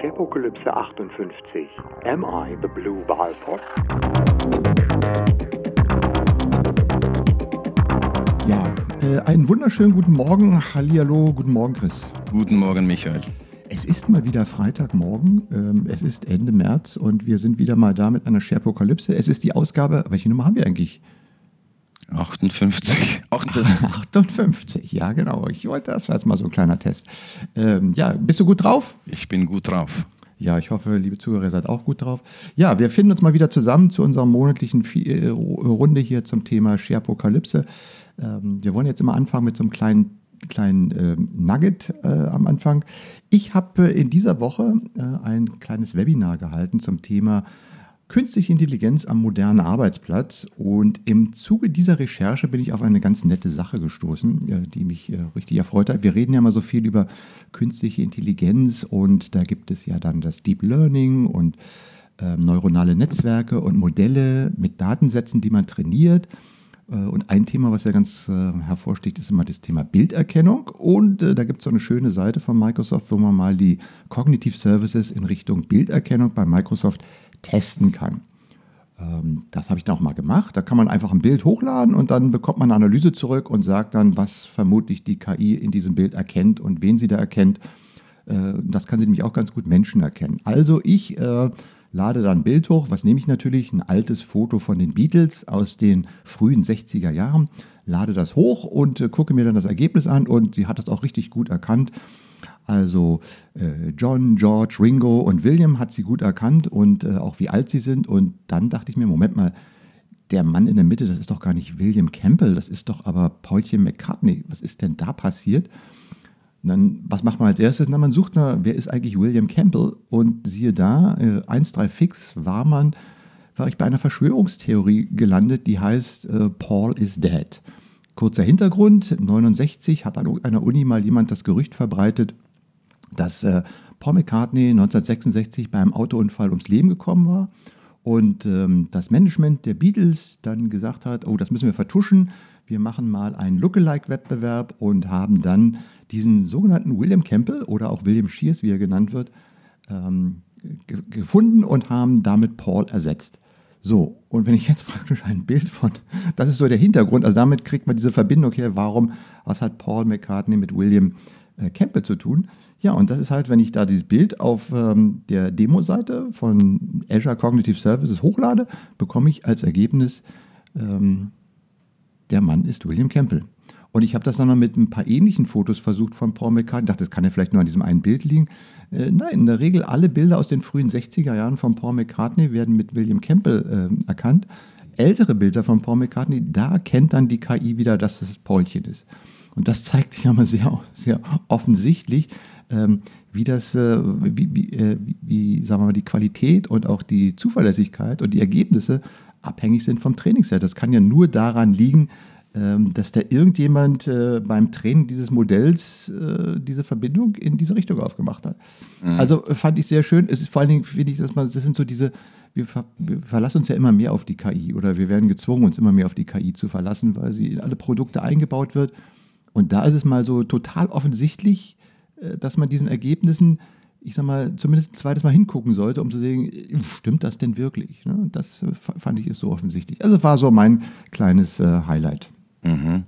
Shepokalypse 58. Am I the Blue Walfox? Ja, äh, einen wunderschönen guten Morgen. Hallihallo, guten Morgen, Chris. Guten Morgen, Michael. Es ist mal wieder Freitagmorgen. Ähm, es ist Ende März und wir sind wieder mal da mit einer Sharepokalypse. Es ist die Ausgabe, welche Nummer haben wir eigentlich? 58. 58. 58, ja genau. Ich wollte, das war jetzt mal so ein kleiner Test. Ähm, ja, bist du gut drauf? Ich bin gut drauf. Ja, ich hoffe, liebe Zuhörer, ihr seid auch gut drauf. Ja, wir finden uns mal wieder zusammen zu unserer monatlichen äh, Runde hier zum Thema Sharepokalypse. Ähm, wir wollen jetzt immer anfangen mit so einem kleinen kleinen äh, Nugget äh, am Anfang. Ich habe äh, in dieser Woche äh, ein kleines Webinar gehalten zum Thema Künstliche Intelligenz am modernen Arbeitsplatz. Und im Zuge dieser Recherche bin ich auf eine ganz nette Sache gestoßen, äh, die mich äh, richtig erfreut hat. Wir reden ja mal so viel über künstliche Intelligenz und da gibt es ja dann das Deep Learning und ähm, neuronale Netzwerke und Modelle mit Datensätzen, die man trainiert. Äh, und ein Thema, was ja ganz äh, hervorsticht, ist immer das Thema Bilderkennung. Und äh, da gibt es so eine schöne Seite von Microsoft, wo man mal die Cognitive Services in Richtung Bilderkennung bei Microsoft testen kann. Ähm, das habe ich dann auch mal gemacht. Da kann man einfach ein Bild hochladen und dann bekommt man eine Analyse zurück und sagt dann, was vermutlich die KI in diesem Bild erkennt und wen sie da erkennt. Das kann sie nämlich auch ganz gut Menschen erkennen. Also ich äh, lade dann ein Bild hoch. Was nehme ich natürlich? Ein altes Foto von den Beatles aus den frühen 60er Jahren. Lade das hoch und äh, gucke mir dann das Ergebnis an und sie hat das auch richtig gut erkannt. Also äh, John, George, Ringo und William hat sie gut erkannt und äh, auch wie alt sie sind. Und dann dachte ich mir, Moment mal, der Mann in der Mitte, das ist doch gar nicht William Campbell, das ist doch aber Paulchen McCartney. Was ist denn da passiert? Und dann, was macht man als erstes? Na, man sucht nach, wer ist eigentlich William Campbell? Und siehe da, äh, 1.3 fix war man, war ich bei einer Verschwörungstheorie gelandet, die heißt äh, Paul is dead. Kurzer Hintergrund, 69 hat an einer Uni mal jemand das Gerücht verbreitet, dass äh, Paul McCartney 1966 bei einem Autounfall ums Leben gekommen war und ähm, das Management der Beatles dann gesagt hat, oh, das müssen wir vertuschen, wir machen mal einen Lookalike-Wettbewerb und haben dann diesen sogenannten William Campbell oder auch William Shears, wie er genannt wird, ähm, ge gefunden und haben damit Paul ersetzt. So, und wenn ich jetzt praktisch ein Bild von, das ist so der Hintergrund, also damit kriegt man diese Verbindung her, warum, was hat Paul McCartney mit William äh, Campbell zu tun? Ja, und das ist halt, wenn ich da dieses Bild auf ähm, der Demo-Seite von Azure Cognitive Services hochlade, bekomme ich als Ergebnis ähm, der Mann ist William Campbell. Und ich habe das dann noch mit ein paar ähnlichen Fotos versucht von Paul McCartney. Ich dachte, das kann ja vielleicht nur an diesem einen Bild liegen. Äh, nein, in der Regel alle Bilder aus den frühen 60er Jahren von Paul McCartney werden mit William Campbell äh, erkannt. Ältere Bilder von Paul McCartney, da kennt dann die KI wieder, dass es Paulchen ist. Und das zeigt sich aber sehr, sehr offensichtlich, wie das, äh, wie, wie, äh, wie, sagen wir mal, die Qualität und auch die Zuverlässigkeit und die Ergebnisse abhängig sind vom Trainingsset. Das kann ja nur daran liegen, ähm, dass da irgendjemand äh, beim Training dieses Modells diese Verbindung in diese Richtung aufgemacht hat. Mhm. Also fand ich sehr schön. Es ist vor allen Dingen, finde ich, dass man, das sind so diese, wir, ver, wir, verlassen uns ja immer mehr auf die KI oder wir werden gezwungen, uns immer mehr auf die KI zu verlassen, weil sie in alle Produkte eingebaut wird. Und da ist es mal so total offensichtlich, dass man diesen Ergebnissen ich sag mal, zumindest ein zweites Mal hingucken sollte, um zu sehen, stimmt das denn wirklich? Ne? Das äh, fand ich ist so offensichtlich. Also war so mein kleines äh, Highlight. Mhm.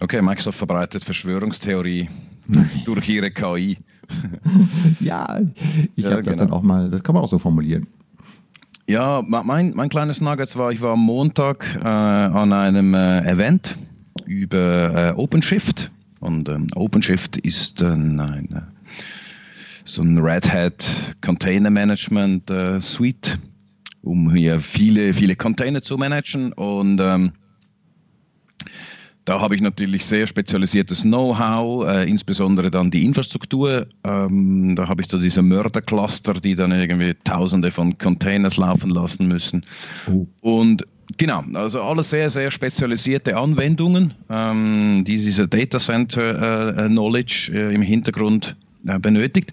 Okay, Microsoft verbreitet Verschwörungstheorie durch ihre KI. ja, ich ja, habe das genau. dann auch mal, das kann man auch so formulieren. Ja, mein, mein kleines Nugget war, ich war am Montag äh, an einem äh, Event über äh, OpenShift. Und ähm, OpenShift ist ein, ein so ein Red Hat Container Management äh, Suite, um hier viele, viele Container zu managen. Und ähm, da habe ich natürlich sehr spezialisiertes Know-how, äh, insbesondere dann die Infrastruktur. Ähm, da habe ich so diese Mördercluster, die dann irgendwie tausende von Containers laufen lassen müssen. Oh. Und Genau, also alles sehr, sehr spezialisierte Anwendungen, ähm, die diese Data Center äh, Knowledge äh, im Hintergrund äh, benötigt.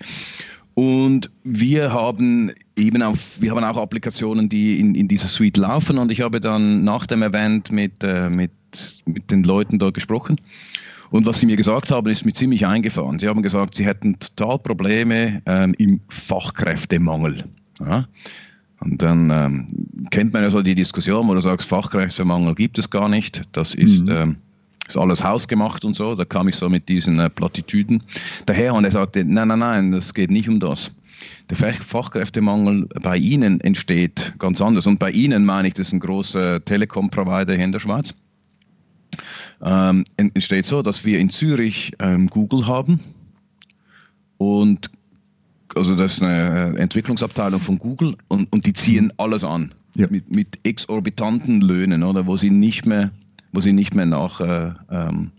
Und wir haben eben auch, wir haben auch Applikationen, die in, in dieser Suite laufen. Und ich habe dann nach dem Event mit, äh, mit, mit den Leuten dort gesprochen. Und was sie mir gesagt haben, ist mir ziemlich eingefahren. Sie haben gesagt, sie hätten total Probleme ähm, im Fachkräftemangel. Ja? Und dann ähm, kennt man ja so die Diskussion, wo du sagst, Fachkräftemangel gibt es gar nicht. Das ist, mhm. ähm, ist alles hausgemacht und so. Da kam ich so mit diesen äh, Plattitüden daher und er sagte, nein, nein, nein, das geht nicht um das. Der Fachkräftemangel bei Ihnen entsteht ganz anders. Und bei Ihnen meine ich, das ist ein großer Telekom-Provider hier in der Schweiz. Ähm, entsteht so, dass wir in Zürich ähm, Google haben und also das ist eine äh, Entwicklungsabteilung von Google und, und die ziehen alles an ja. mit, mit exorbitanten Löhnen, oder wo sie nicht mehr, wo sie nicht mehr nach äh, ähm,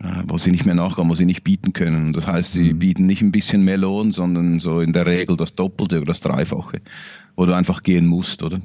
äh, wo sie nicht mehr nachkommen, wo sie nicht bieten können. Das heißt, sie mhm. bieten nicht ein bisschen mehr Lohn, sondern so in der Regel das Doppelte oder das Dreifache, wo du einfach gehen musst, oder?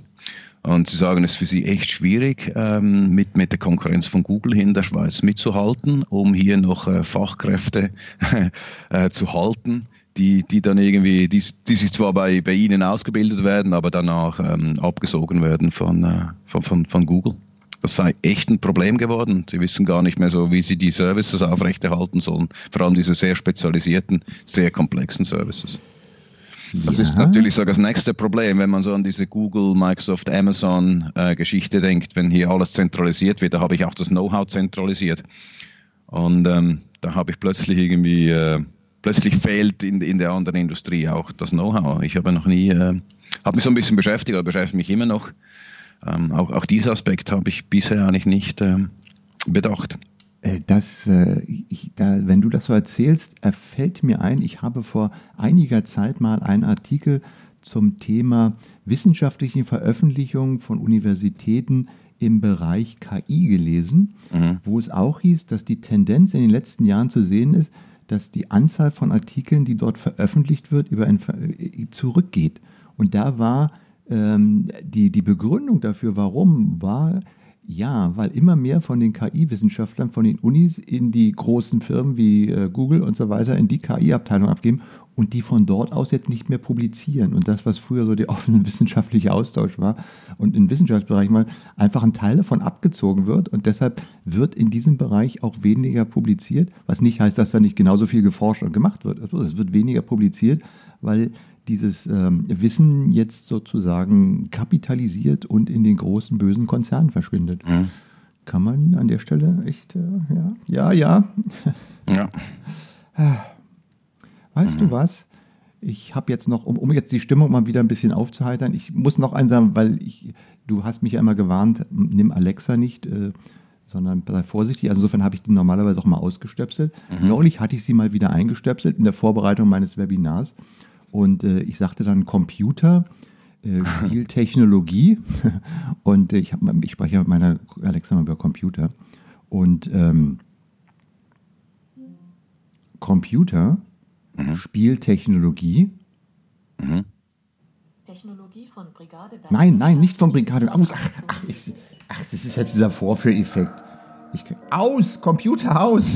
Und sie sagen, es ist für sie echt schwierig, ähm, mit, mit der Konkurrenz von Google hier in der Schweiz mitzuhalten, um hier noch äh, Fachkräfte zu halten, die, die dann irgendwie, die, die sich zwar bei, bei ihnen ausgebildet werden, aber danach ähm, abgesogen werden von, äh, von, von, von Google. Das sei echt ein Problem geworden. Sie wissen gar nicht mehr so, wie sie die Services aufrechterhalten sollen, vor allem diese sehr spezialisierten, sehr komplexen Services. Das ja. ist natürlich so das nächste Problem, wenn man so an diese Google, Microsoft, Amazon-Geschichte äh, denkt. Wenn hier alles zentralisiert wird, da habe ich auch das Know-how zentralisiert. Und ähm, da habe ich plötzlich irgendwie, äh, plötzlich fehlt in, in der anderen Industrie auch das Know-how. Ich habe noch nie, äh, habe mich so ein bisschen beschäftigt, aber beschäftige mich immer noch. Ähm, auch, auch diesen Aspekt habe ich bisher eigentlich nicht ähm, bedacht. Äh, das, äh, ich, da, wenn du das so erzählst, fällt mir ein, ich habe vor einiger Zeit mal einen Artikel zum Thema wissenschaftliche Veröffentlichungen von Universitäten im Bereich KI gelesen, mhm. wo es auch hieß, dass die Tendenz in den letzten Jahren zu sehen ist, dass die Anzahl von Artikeln, die dort veröffentlicht wird, über ein, äh, zurückgeht. Und da war ähm, die, die Begründung dafür, warum, war, ja, weil immer mehr von den KI-Wissenschaftlern von den Unis in die großen Firmen wie äh, Google und so weiter in die KI-Abteilung abgeben und die von dort aus jetzt nicht mehr publizieren. Und das, was früher so der offene wissenschaftliche Austausch war und im Wissenschaftsbereich mal einfach ein Teil davon abgezogen wird. Und deshalb wird in diesem Bereich auch weniger publiziert, was nicht heißt, dass da nicht genauso viel geforscht und gemacht wird. Also es wird weniger publiziert, weil dieses ähm, Wissen jetzt sozusagen kapitalisiert und in den großen bösen Konzernen verschwindet. Mhm. Kann man an der Stelle echt, äh, ja, ja, ja. Ja. weißt mhm. du was? Ich habe jetzt noch, um, um, jetzt die Stimmung mal wieder ein bisschen aufzuheitern, ich muss noch eins sagen, weil ich, du hast mich ja immer gewarnt, nimm Alexa nicht, äh, sondern sei vorsichtig. Also insofern habe ich die normalerweise auch mal ausgestöpselt. Mhm. Neulich hatte ich sie mal wieder eingestöpselt in der Vorbereitung meines Webinars. Und äh, ich sagte dann Computer, äh, Spieltechnologie. und ich, hab, ich spreche mit meiner Alexa mal über Computer. Und ähm, Computer, mhm. Spieltechnologie. Mhm. Technologie von Brigade. Nein, nein, nicht von Brigade. Aus. Ach, ach, ich, ach, das ist jetzt dieser Vorführeffekt. Ich, aus, Computer aus.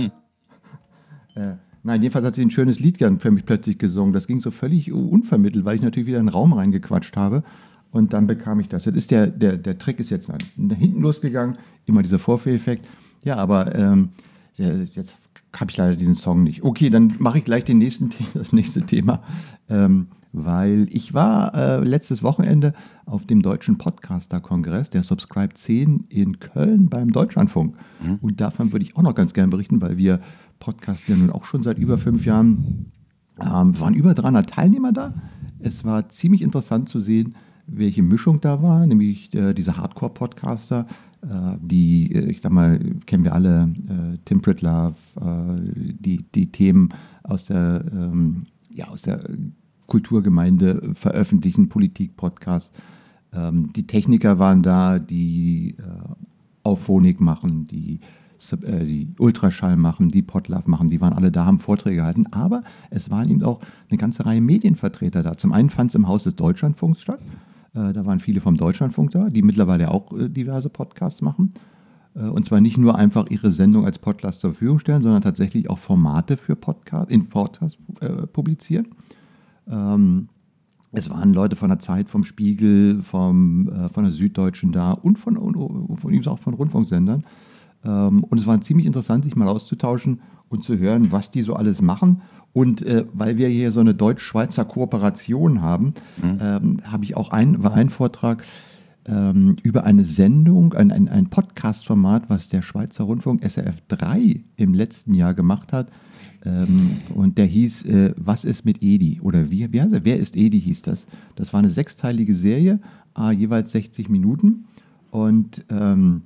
Äh, Nein, jedenfalls hat sie ein schönes Lied für mich plötzlich gesungen. Das ging so völlig unvermittelt, weil ich natürlich wieder in den Raum reingequatscht habe. Und dann bekam ich das. Jetzt ist der, der, der Trick ist jetzt nach hinten losgegangen, immer dieser Vorführeffekt. Ja, aber ähm, jetzt habe ich leider diesen Song nicht. Okay, dann mache ich gleich den nächsten, das nächste Thema. Ähm, weil ich war äh, letztes Wochenende auf dem Deutschen Podcaster-Kongress, der Subscribe 10 in Köln beim Deutschlandfunk. Mhm. Und davon würde ich auch noch ganz gerne berichten, weil wir podcasten ja nun auch schon seit über fünf Jahren. Ähm, waren über 300 Teilnehmer da. Es war ziemlich interessant zu sehen, welche Mischung da war, nämlich äh, diese Hardcore-Podcaster, äh, die, äh, ich sag mal, kennen wir alle, äh, Tim Pritlove, äh, die, die Themen aus der, ähm, ja, aus der Kulturgemeinde veröffentlichen, Politik-Podcasts. Ähm, die Techniker waren da, die äh, Auphonic machen, die, die Ultraschall machen, die Podlove machen, die waren alle da, haben Vorträge gehalten. Aber es waren eben auch eine ganze Reihe Medienvertreter da. Zum einen fand es im Haus des Deutschlandfunks statt. Äh, da waren viele vom Deutschlandfunk da, die mittlerweile auch äh, diverse Podcasts machen. Äh, und zwar nicht nur einfach ihre Sendung als Podcast zur Verfügung stellen, sondern tatsächlich auch Formate für Podcast, in Podcasts äh, publizieren. Ähm, es waren Leute von der Zeit, vom Spiegel, vom, äh, von der Süddeutschen da und von, und, von, auch von Rundfunksendern. Ähm, und es war ziemlich interessant, sich mal auszutauschen und zu hören, was die so alles machen. Und äh, weil wir hier so eine deutsch-schweizer Kooperation haben, mhm. ähm, habe ich auch ein, war ein Vortrag ähm, über eine Sendung, ein, ein, ein Podcast-Format, was der Schweizer Rundfunk SRF 3 im letzten Jahr gemacht hat. Ähm, und der hieß äh, Was ist mit Edi? Oder wie, wie heißt er? Wer ist Edi hieß das. Das war eine sechsteilige Serie, äh, jeweils 60 Minuten. Und ähm,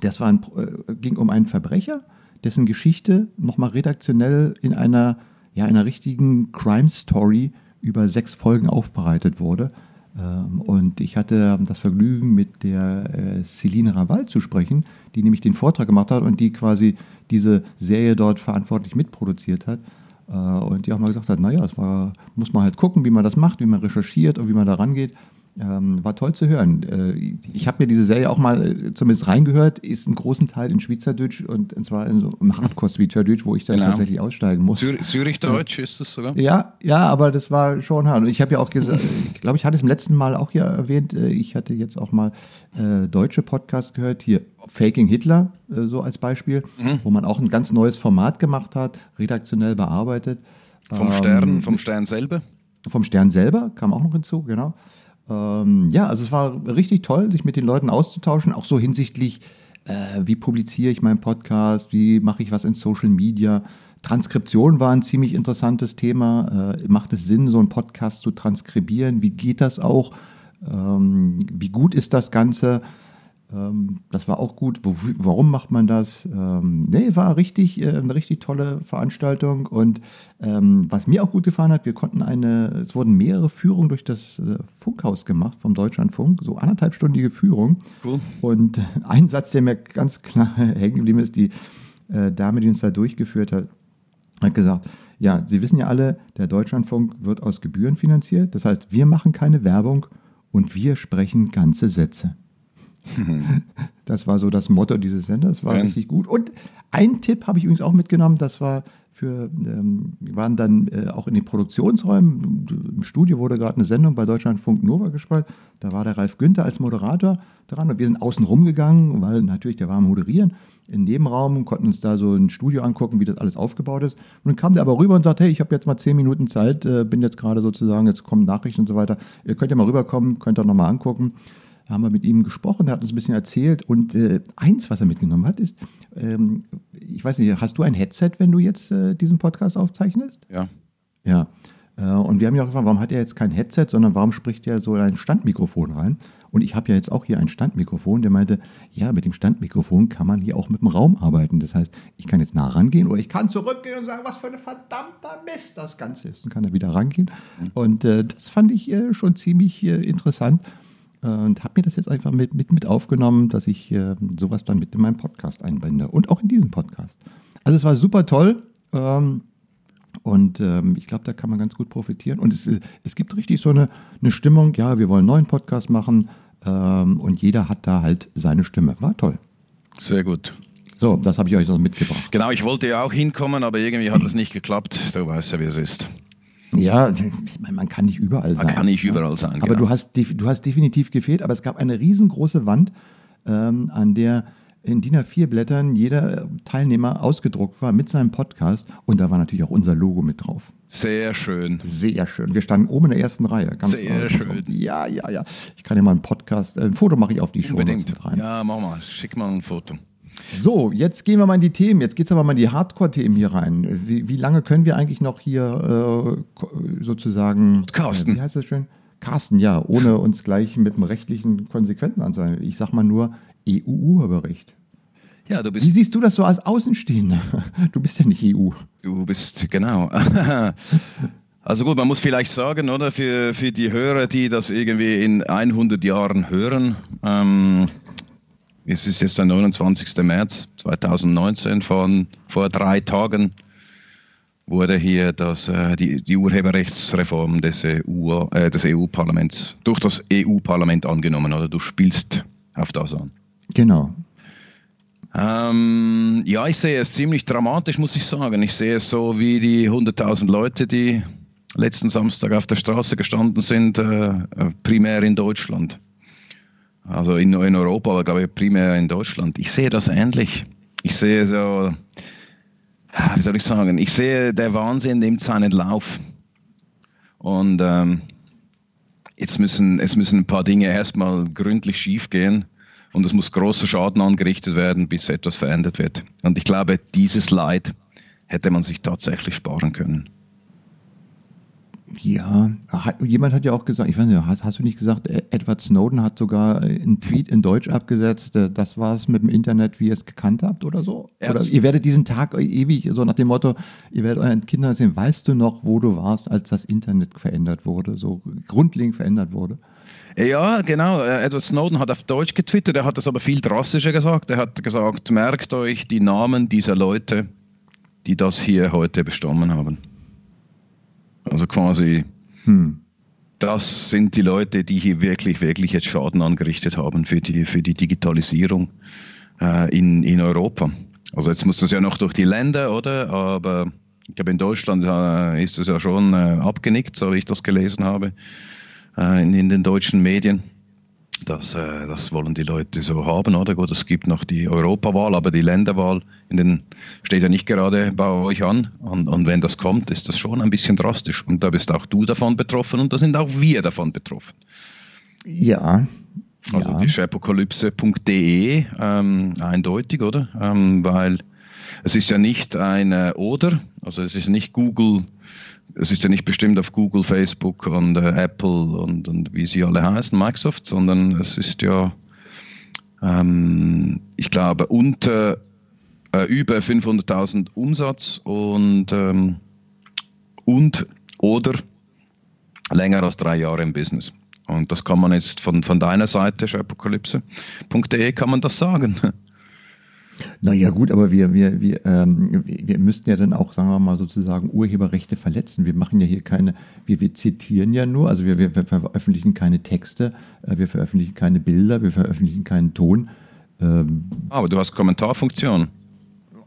das war ein, äh, ging um einen Verbrecher, dessen Geschichte nochmal redaktionell in einer, ja, einer richtigen Crime-Story über sechs Folgen aufbereitet wurde. Ähm, und ich hatte das Vergnügen, mit der äh, Celine Raval zu sprechen, die nämlich den Vortrag gemacht hat und die quasi diese Serie dort verantwortlich mitproduziert hat. Äh, und die auch mal gesagt hat, naja, es war, muss man halt gucken, wie man das macht, wie man recherchiert und wie man da rangeht. Ähm, war toll zu hören. Äh, ich habe mir diese Serie auch mal äh, zumindest reingehört, ist ein großen Teil in Schweizerdeutsch und, und zwar in so, im Hardcore-Schweizerdeutsch, wo ich dann genau. tatsächlich aussteigen muss. Zürich-Deutsch ist das sogar? Ja, ja, aber das war schon hart. Und ich habe ja auch gesagt, ich glaube, ich hatte es im letzten Mal auch hier erwähnt, äh, ich hatte jetzt auch mal äh, deutsche Podcasts gehört, hier Faking Hitler, äh, so als Beispiel, mhm. wo man auch ein ganz neues Format gemacht hat, redaktionell bearbeitet. Vom Stern, ähm, vom Stern selber? Vom Stern selber kam auch noch hinzu, genau. Ähm, ja, also es war richtig toll, sich mit den Leuten auszutauschen, auch so hinsichtlich, äh, wie publiziere ich meinen Podcast, wie mache ich was in Social Media. Transkription war ein ziemlich interessantes Thema. Äh, macht es Sinn, so einen Podcast zu transkribieren? Wie geht das auch? Ähm, wie gut ist das Ganze? Ähm, das war auch gut. Wo, warum macht man das? Ähm, nee, war richtig, äh, eine richtig tolle Veranstaltung. Und ähm, was mir auch gut gefallen hat, wir konnten eine, es wurden mehrere Führungen durch das äh, Funkhaus gemacht vom Deutschlandfunk, so anderthalbstündige Führung. Cool. Und ein Satz, der mir ganz klar hängen geblieben ist, die äh, Dame, die uns da durchgeführt hat, hat gesagt, ja, Sie wissen ja alle, der Deutschlandfunk wird aus Gebühren finanziert. Das heißt, wir machen keine Werbung und wir sprechen ganze Sätze. Das war so das Motto dieses Senders, war ja. richtig gut. Und ein Tipp habe ich übrigens auch mitgenommen, das war für, ähm, wir waren dann äh, auch in den Produktionsräumen. Im Studio wurde gerade eine Sendung bei Deutschlandfunk Nova gespielt. Da war der Ralf Günther als Moderator dran und wir sind außen rumgegangen, weil natürlich der war am Moderieren. Im Nebenraum konnten uns da so ein Studio angucken, wie das alles aufgebaut ist. Und dann kam der aber rüber und sagte: Hey, ich habe jetzt mal zehn Minuten Zeit, äh, bin jetzt gerade sozusagen, jetzt kommen Nachrichten und so weiter. Ihr könnt ja mal rüberkommen, könnt ihr nochmal angucken. Da haben wir mit ihm gesprochen, er hat uns ein bisschen erzählt. Und äh, eins, was er mitgenommen hat, ist, ähm, ich weiß nicht, hast du ein Headset, wenn du jetzt äh, diesen Podcast aufzeichnest? Ja. Ja. Äh, und wir haben ja auch gefragt, warum hat er jetzt kein Headset, sondern warum spricht er so ein Standmikrofon rein? Und ich habe ja jetzt auch hier ein Standmikrofon, der meinte, ja, mit dem Standmikrofon kann man hier auch mit dem Raum arbeiten. Das heißt, ich kann jetzt nah rangehen oder ich kann zurückgehen und sagen, was für ein verdammter Mist das Ganze ist. Und kann er wieder rangehen. Mhm. Und äh, das fand ich äh, schon ziemlich äh, interessant und habe mir das jetzt einfach mit, mit, mit aufgenommen, dass ich äh, sowas dann mit in meinen Podcast einbinde und auch in diesen Podcast. Also es war super toll ähm, und ähm, ich glaube, da kann man ganz gut profitieren. Und es, es gibt richtig so eine, eine Stimmung, ja, wir wollen einen neuen Podcast machen ähm, und jeder hat da halt seine Stimme. War toll. Sehr gut. So, das habe ich euch noch mitgebracht. Genau, ich wollte ja auch hinkommen, aber irgendwie hat es nicht geklappt. Du weißt ja, wie es ist. Ja, ich meine, man kann nicht überall sein. Man kann nicht überall sein. Aber genau. du, hast, du hast definitiv gefehlt. Aber es gab eine riesengroße Wand, ähm, an der in DIN A4-Blättern jeder Teilnehmer ausgedruckt war mit seinem Podcast. Und da war natürlich auch unser Logo mit drauf. Sehr schön. Sehr schön. Wir standen oben in der ersten Reihe. Ganz Sehr schön. Ja, ja, ja. Ich kann ja mal einen Podcast, äh, ein Foto mache ich auf die Show. Unbedingt. Rein. Ja, mach mal. Schick mal ein Foto. So, jetzt gehen wir mal in die Themen. Jetzt geht es aber mal in die Hardcore-Themen hier rein. Wie, wie, lange können wir eigentlich noch hier äh, sozusagen. Carsten. Äh, wie heißt das schön? Carsten, ja, ohne uns gleich mit dem rechtlichen Konsequenzen anzuhören. Ich sag mal nur EU-Urheberrecht. Ja, du bist. Wie siehst du das so als Außenstehender? Du bist ja nicht EU. Du bist, genau. Also gut, man muss vielleicht sagen, oder, für, für die Hörer, die das irgendwie in 100 Jahren hören, ähm, es ist jetzt der 29. März 2019, von vor drei Tagen wurde hier das, äh, die, die Urheberrechtsreform des EU, äh, des EU-Parlaments durch das EU-Parlament angenommen, oder du spielst auf das an. Genau. Ähm, ja, ich sehe es ziemlich dramatisch, muss ich sagen. Ich sehe es so wie die 100.000 Leute, die letzten Samstag auf der Straße gestanden sind, äh, primär in Deutschland. Also in, in Europa, aber glaube ich primär in Deutschland. Ich sehe das ähnlich. Ich sehe so, wie soll ich sagen, ich sehe, der Wahnsinn nimmt seinen Lauf. Und ähm, jetzt müssen, es müssen ein paar Dinge erstmal gründlich schiefgehen und es muss großer Schaden angerichtet werden, bis etwas verändert wird. Und ich glaube, dieses Leid hätte man sich tatsächlich sparen können. Ja, hat, jemand hat ja auch gesagt, ich weiß nicht, hast, hast, du nicht gesagt, e-, Edward Snowden hat sogar einen Tweet in Deutsch abgesetzt, äh, das war es mit dem Internet, wie ihr es gekannt habt oder so? Ja, oder ihr werdet diesen Tag ewig, so nach dem Motto, ihr werdet euren Kindern sehen, weißt du noch, wo du warst, als das Internet verändert wurde, so grundlegend verändert wurde? Ja, genau. Äh, Edward Snowden hat auf Deutsch getwittert, er hat das aber viel drastischer gesagt. Er hat gesagt, merkt euch die Namen dieser Leute, die das hier heute bestimmen haben. Also quasi, hm. das sind die Leute, die hier wirklich, wirklich jetzt Schaden angerichtet haben für die, für die Digitalisierung äh, in, in Europa. Also jetzt muss das ja noch durch die Länder, oder? Aber ich glaube, in Deutschland äh, ist das ja schon äh, abgenickt, so wie ich das gelesen habe, äh, in, in den deutschen Medien. Das, äh, das wollen die Leute so haben, oder? Gut, es gibt noch die Europawahl, aber die Länderwahl in den, steht ja nicht gerade bei euch an. Und, und wenn das kommt, ist das schon ein bisschen drastisch. Und da bist auch du davon betroffen und da sind auch wir davon betroffen. Ja. Also ja. die shapokalypse.de, ähm, eindeutig, oder? Ähm, weil es ist ja nicht eine Oder, also es ist nicht Google es ist ja nicht bestimmt auf Google, Facebook und äh, Apple und, und wie sie alle heißen, Microsoft, sondern es ist ja, ähm, ich glaube, unter äh, über 500.000 Umsatz und, ähm, und oder länger als drei Jahre im Business. Und das kann man jetzt von, von deiner Seite, apokalypse.de, kann man das sagen. Naja, gut, aber wir, wir, wir, ähm, wir müssten ja dann auch, sagen wir mal, sozusagen Urheberrechte verletzen. Wir machen ja hier keine, wir, wir zitieren ja nur, also wir, wir, wir veröffentlichen keine Texte, äh, wir veröffentlichen keine Bilder, wir veröffentlichen keinen Ton. Ähm, aber du hast Kommentarfunktion.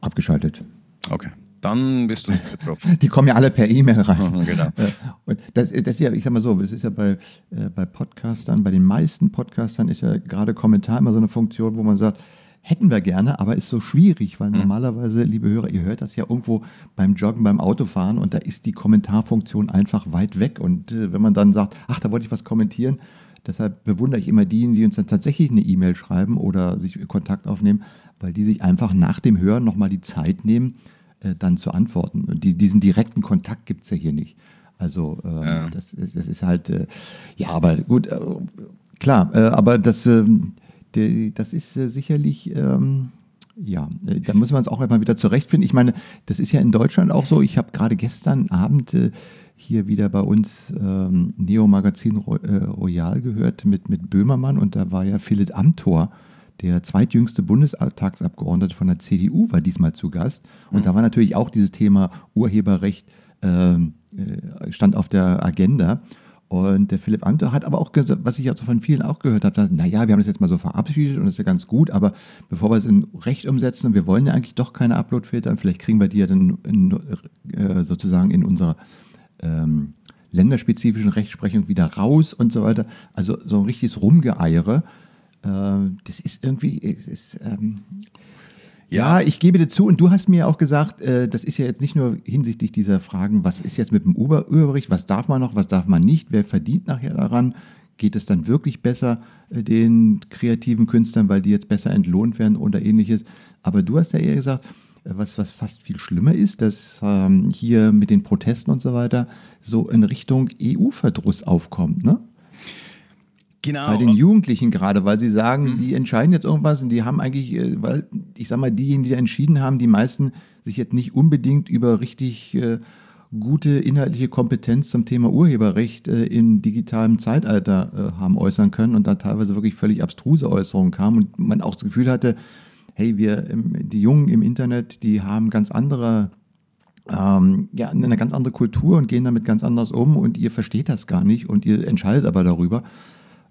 Abgeschaltet. Okay. Dann bist du nicht betroffen. Die kommen ja alle per E-Mail rein. genau. Äh, und das, das ist ja, ich sag mal so, es ist ja bei, äh, bei Podcastern, bei den meisten Podcastern ist ja gerade Kommentar immer so eine Funktion, wo man sagt, Hätten wir gerne, aber ist so schwierig, weil mhm. normalerweise, liebe Hörer, ihr hört das ja irgendwo beim Joggen, beim Autofahren und da ist die Kommentarfunktion einfach weit weg. Und äh, wenn man dann sagt, ach, da wollte ich was kommentieren, deshalb bewundere ich immer diejenigen, die uns dann tatsächlich eine E-Mail schreiben oder sich Kontakt aufnehmen, weil die sich einfach nach dem Hören nochmal die Zeit nehmen, äh, dann zu antworten. Und die, diesen direkten Kontakt gibt es ja hier nicht. Also ähm, ja. das, ist, das, ist halt, äh, ja, aber gut, äh, klar, äh, aber das ähm, das ist äh, sicherlich, ähm, ja, äh, da müssen wir uns auch einmal wieder zurechtfinden. Ich meine, das ist ja in Deutschland auch so. Ich habe gerade gestern Abend äh, hier wieder bei uns ähm, Neo Magazin Royal gehört mit, mit Böhmermann und da war ja Philipp Amthor, der zweitjüngste Bundestagsabgeordnete von der CDU, war diesmal zu Gast. Und mhm. da war natürlich auch dieses Thema Urheberrecht ähm, äh, stand auf der Agenda. Und der Philipp Amthor hat aber auch gesagt, was ich also von vielen auch gehört habe, dass, naja, wir haben das jetzt mal so verabschiedet und das ist ja ganz gut, aber bevor wir es in Recht umsetzen, und wir wollen ja eigentlich doch keine Uploadfilter, vielleicht kriegen wir die ja dann in, äh, sozusagen in unserer ähm, länderspezifischen Rechtsprechung wieder raus und so weiter. Also so ein richtiges Rumgeeiere, äh, das ist irgendwie, es ist, ähm, ja, ich gebe dir zu. Und du hast mir auch gesagt, äh, das ist ja jetzt nicht nur hinsichtlich dieser Fragen, was ist jetzt mit dem Überbericht, was darf man noch, was darf man nicht, wer verdient nachher daran? Geht es dann wirklich besser äh, den kreativen Künstlern, weil die jetzt besser entlohnt werden oder ähnliches? Aber du hast ja eher gesagt, äh, was, was fast viel schlimmer ist, dass ähm, hier mit den Protesten und so weiter so in Richtung EU-Verdruss aufkommt, ne? Genau. Bei den Jugendlichen gerade, weil sie sagen, mhm. die entscheiden jetzt irgendwas und die haben eigentlich, äh, weil ich sag mal, diejenigen, die entschieden haben, die meisten sich jetzt nicht unbedingt über richtig äh, gute inhaltliche Kompetenz zum Thema Urheberrecht äh, im digitalen Zeitalter äh, haben äußern können und da teilweise wirklich völlig abstruse Äußerungen kamen und man auch das Gefühl hatte, hey, wir, die Jungen im Internet, die haben ganz andere ähm, ja, eine ganz andere Kultur und gehen damit ganz anders um und ihr versteht das gar nicht und ihr entscheidet aber darüber.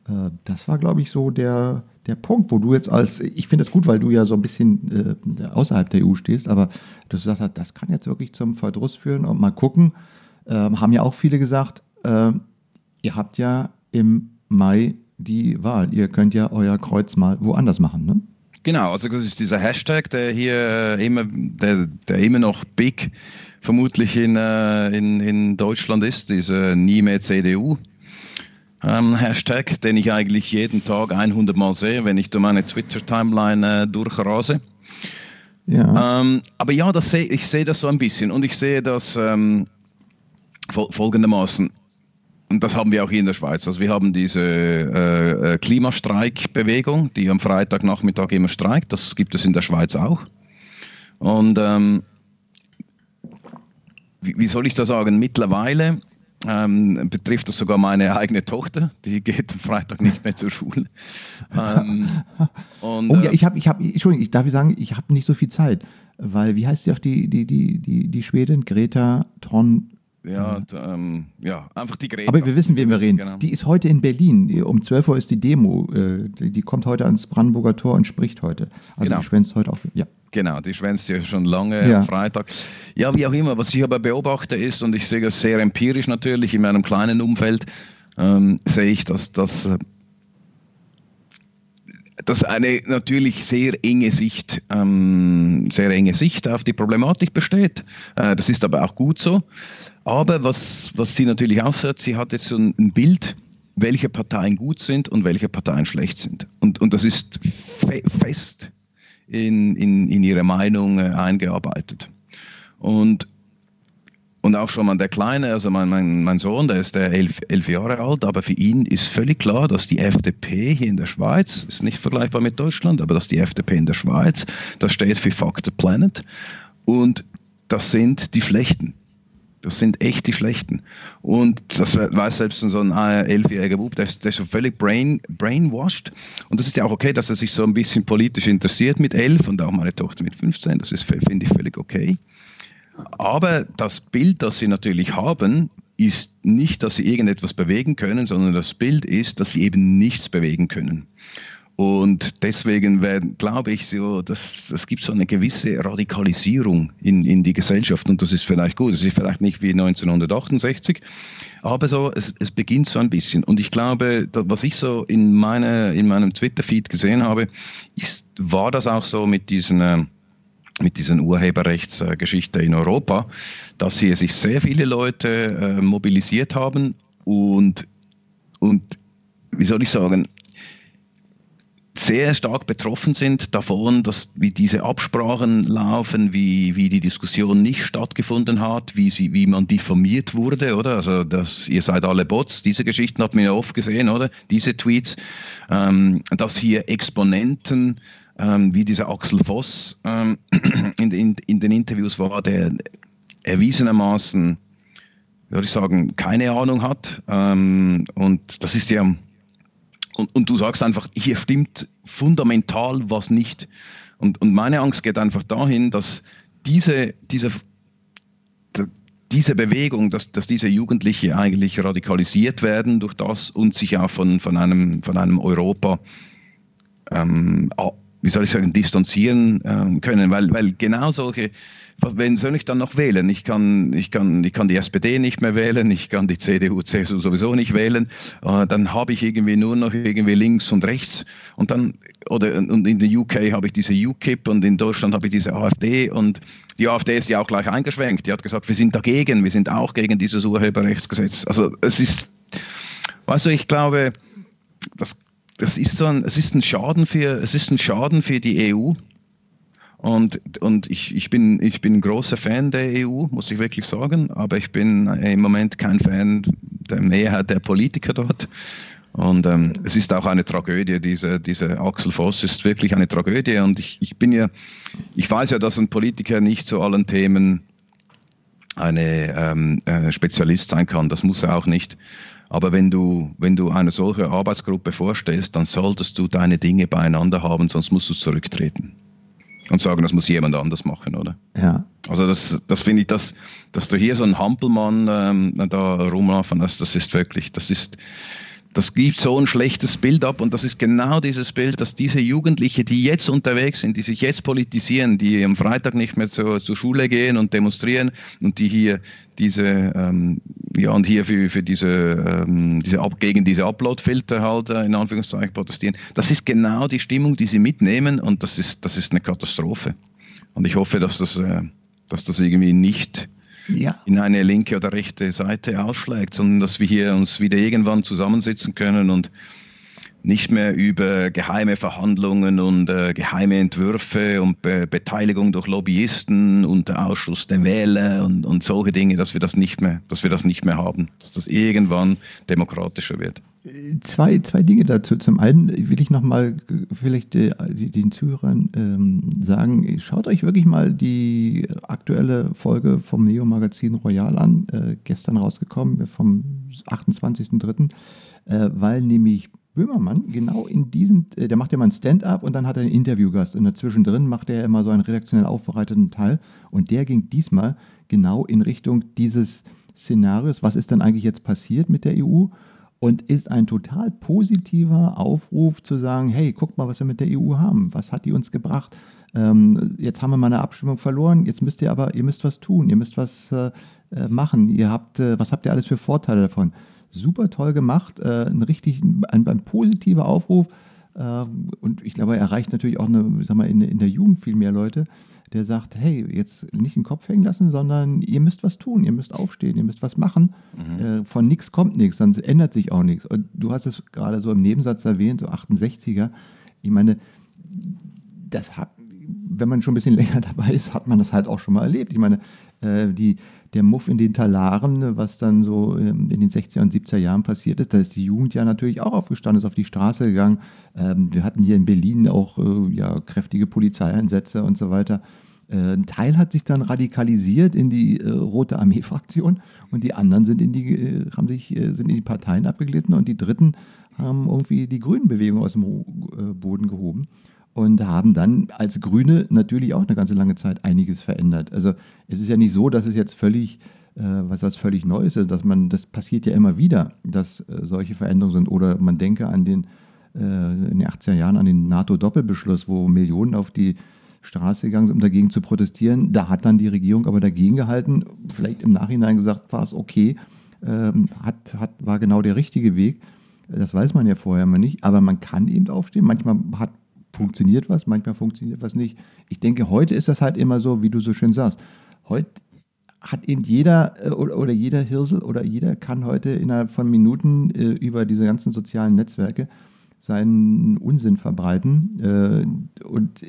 Äh, das war, glaube ich, so der, der Punkt, wo du jetzt als, ich finde es gut, weil du ja so ein bisschen äh, außerhalb der EU stehst, aber du sagst, das kann jetzt wirklich zum Verdruss führen und mal gucken. Ähm, haben ja auch viele gesagt, äh, ihr habt ja im Mai die Wahl. Ihr könnt ja euer Kreuz mal woanders machen, ne? Genau, also das ist dieser Hashtag, der hier immer, der, der immer noch big vermutlich in, äh, in, in Deutschland ist, dieser Nie mehr CDU. Ähm, Hashtag, den ich eigentlich jeden Tag 100 Mal sehe, wenn ich durch meine Twitter-Timeline äh, durchrase. Ja. Ähm, aber ja, das seh, ich sehe das so ein bisschen und ich sehe das ähm, folgendermaßen und das haben wir auch hier in der Schweiz. Also wir haben diese äh, äh, Klimastreikbewegung, die am Freitagnachmittag immer streikt. Das gibt es in der Schweiz auch. Und ähm, wie, wie, soll ich das sagen? Mittlerweile ähm, betrifft das sogar meine eigene Tochter. Die geht am Freitag nicht mehr zur Schule. Ähm, und, oh ja, äh, ich habe, ich habe, Entschuldigung, ich darf sagen, ich habe nicht so viel Zeit, weil wie heißt sie auch die, die, die, die, die Schwedin? Greta Tron ja, ähm, ja, einfach die Greta. Aber wir wissen, wen wir reden. Genau. Die ist heute in Berlin. Um 12 Uhr ist die Demo. Äh, die, kommt heute ans Brandenburger Tor und spricht heute. Also genau. die schwänzt heute auch. Ja. Genau, die schwänzt ja schon lange ja. am Freitag. Ja, wie auch immer. Was ich aber beobachte ist, und ich sehe das sehr empirisch natürlich in meinem kleinen Umfeld, ähm, sehe ich, dass das dass eine natürlich sehr enge Sicht, ähm, sehr enge Sicht auf die Problematik besteht. Äh, das ist aber auch gut so. Aber was, was sie natürlich auch sagt, sie hat jetzt so ein, ein Bild, welche Parteien gut sind und welche Parteien schlecht sind. Und, und das ist fe fest in, in, in ihre Meinung äh, eingearbeitet. Und, und auch schon mal der Kleine, also mein, mein, mein Sohn, der ist der elf, elf Jahre alt, aber für ihn ist völlig klar, dass die FDP hier in der Schweiz, ist nicht vergleichbar mit Deutschland, aber dass die FDP in der Schweiz, das steht für Fuck the Planet und das sind die Schlechten. Das sind echt die Schlechten. Und das weiß selbst so ein elfjähriger Bub, der ist, der ist so völlig brain, brainwashed. Und das ist ja auch okay, dass er sich so ein bisschen politisch interessiert mit elf und auch meine Tochter mit 15. Das finde ich, völlig okay. Aber das Bild, das sie natürlich haben, ist nicht, dass sie irgendetwas bewegen können, sondern das Bild ist, dass sie eben nichts bewegen können. Und deswegen glaube ich, so, dass es gibt so eine gewisse Radikalisierung in, in die Gesellschaft und das ist vielleicht gut. Es ist vielleicht nicht wie 1968, aber so, es, es beginnt so ein bisschen. Und ich glaube, was ich so in, meine, in meinem Twitter-Feed gesehen habe, ist, war das auch so mit diesen äh, mit diesen Urheberrechtsgeschichte in Europa, dass hier sich sehr viele Leute äh, mobilisiert haben und, und wie soll ich sagen, sehr stark betroffen sind davon, dass wie diese Absprachen laufen, wie, wie die Diskussion nicht stattgefunden hat, wie, sie, wie man diffamiert wurde, oder? Also dass ihr seid alle Bots, diese Geschichten hat man ja oft gesehen, oder? Diese Tweets, ähm, dass hier Exponenten ähm, wie dieser Axel Voss ähm, in, in, in den Interviews war, der erwiesenermaßen, würde ich sagen, keine Ahnung hat. Ähm, und das ist ja und, und du sagst einfach, hier stimmt fundamental was nicht. Und, und meine Angst geht einfach dahin, dass diese, diese, diese Bewegung, dass, dass diese Jugendliche eigentlich radikalisiert werden durch das und sich auch von, von, einem, von einem Europa, ähm, wie soll ich sagen, distanzieren ähm, können, weil, weil genau solche wen soll ich dann noch wählen? Ich kann, ich, kann, ich kann die SPD nicht mehr wählen, ich kann die CDU, CSU sowieso nicht wählen. Äh, dann habe ich irgendwie nur noch irgendwie links und rechts. Und dann, oder und in der UK habe ich diese UKIP und in Deutschland habe ich diese AfD und die AfD ist ja auch gleich eingeschwenkt. Die hat gesagt, wir sind dagegen, wir sind auch gegen dieses Urheberrechtsgesetz. Also es ist, weißt du, ich glaube, das, das ist so ein, es ist ein Schaden für, es ist ein Schaden für die EU und, und ich, ich, bin, ich bin ein großer Fan der EU, muss ich wirklich sagen, aber ich bin im Moment kein Fan der Mehrheit der Politiker dort. Und ähm, es ist auch eine Tragödie, diese, diese Axel Voss ist wirklich eine Tragödie. Und ich, ich bin ja, ich weiß ja, dass ein Politiker nicht zu allen Themen eine ähm, äh, Spezialist sein kann. Das muss er auch nicht. Aber wenn du, wenn du eine solche Arbeitsgruppe vorstellst, dann solltest du deine Dinge beieinander haben, sonst musst du zurücktreten und sagen, das muss jemand anders machen, oder? Ja. Also das, das finde ich, dass, dass du hier so einen Hampelmann ähm, da rumlaufen hast, das ist wirklich, das ist, das gibt so ein schlechtes Bild ab und das ist genau dieses Bild, dass diese Jugendliche, die jetzt unterwegs sind, die sich jetzt politisieren, die am Freitag nicht mehr zur, zur Schule gehen und demonstrieren und die hier diese, ähm, ja, und hier für, für diese, ähm, diese Ab gegen diese Upload-Filter halt äh, in Anführungszeichen protestieren. Das ist genau die Stimmung, die sie mitnehmen und das ist, das ist eine Katastrophe. Und ich hoffe, dass das, äh, dass das irgendwie nicht ja. in eine linke oder rechte Seite ausschlägt, sondern dass wir hier uns wieder irgendwann zusammensitzen können und nicht mehr über geheime Verhandlungen und äh, geheime Entwürfe und Be Beteiligung durch Lobbyisten und der Ausschuss der Wähler und, und solche Dinge, dass wir das nicht mehr, dass wir das nicht mehr haben, dass das irgendwann demokratischer wird. Zwei, zwei Dinge dazu. Zum einen will ich nochmal vielleicht äh, den Zuhörern ähm, sagen, schaut euch wirklich mal die aktuelle Folge vom Neo-Magazin Royal an, äh, gestern rausgekommen, vom 28.03., äh, weil nämlich Böhmermann genau in diesem, äh, der macht ja mal ein Stand-up und dann hat er einen Interviewgast und dazwischen drin macht er immer so einen redaktionell aufbereiteten Teil und der ging diesmal genau in Richtung dieses Szenarios, was ist denn eigentlich jetzt passiert mit der EU und ist ein total positiver Aufruf zu sagen, hey, guckt mal, was wir mit der EU haben, was hat die uns gebracht, ähm, jetzt haben wir mal eine Abstimmung verloren, jetzt müsst ihr aber, ihr müsst was tun, ihr müsst was äh, äh machen, ihr habt, äh, was habt ihr alles für Vorteile davon? Super toll gemacht, äh, ein richtig, ein, ein positiver Aufruf. Äh, und ich glaube, er erreicht natürlich auch eine, sag mal, in, in der Jugend viel mehr Leute, der sagt, hey, jetzt nicht den Kopf hängen lassen, sondern ihr müsst was tun, ihr müsst aufstehen, ihr müsst was machen. Mhm. Äh, von nichts kommt nichts, sonst ändert sich auch nichts. Und du hast es gerade so im Nebensatz erwähnt, so 68er. Ich meine, das hat, wenn man schon ein bisschen länger dabei ist, hat man das halt auch schon mal erlebt. Ich meine, die, der Muff in den Talaren, was dann so ähm, in den 60er und 70er Jahren passiert ist, da ist die Jugend ja natürlich auch aufgestanden, ist auf die Straße gegangen. Ähm, wir hatten hier in Berlin auch äh, ja, kräftige Polizeieinsätze und so weiter. Äh, ein Teil hat sich dann radikalisiert in die äh, Rote Armee-Fraktion und die anderen sind in die, äh, haben sich, äh, sind in die Parteien abgeglitten und die Dritten haben irgendwie die Grünen-Bewegung aus dem äh, Boden gehoben und haben dann als Grüne natürlich auch eine ganze lange Zeit einiges verändert. Also es ist ja nicht so, dass es jetzt völlig äh, was was völlig Neues ist, dass man das passiert ja immer wieder, dass äh, solche Veränderungen sind. Oder man denke an den äh, in den 80er Jahren an den NATO-Doppelbeschluss, wo Millionen auf die Straße gegangen sind, um dagegen zu protestieren. Da hat dann die Regierung aber dagegen gehalten, vielleicht im Nachhinein gesagt, war es okay, ähm, hat, hat, war genau der richtige Weg. Das weiß man ja vorher mal nicht, aber man kann eben aufstehen. Manchmal hat funktioniert was, manchmal funktioniert was nicht. Ich denke, heute ist das halt immer so, wie du so schön sagst. Heute hat eben jeder äh, oder, jeder Hirsel oder jeder kann heute innerhalb von Minuten äh, über diese ganzen sozialen Netzwerke seinen Unsinn verbreiten. Äh, und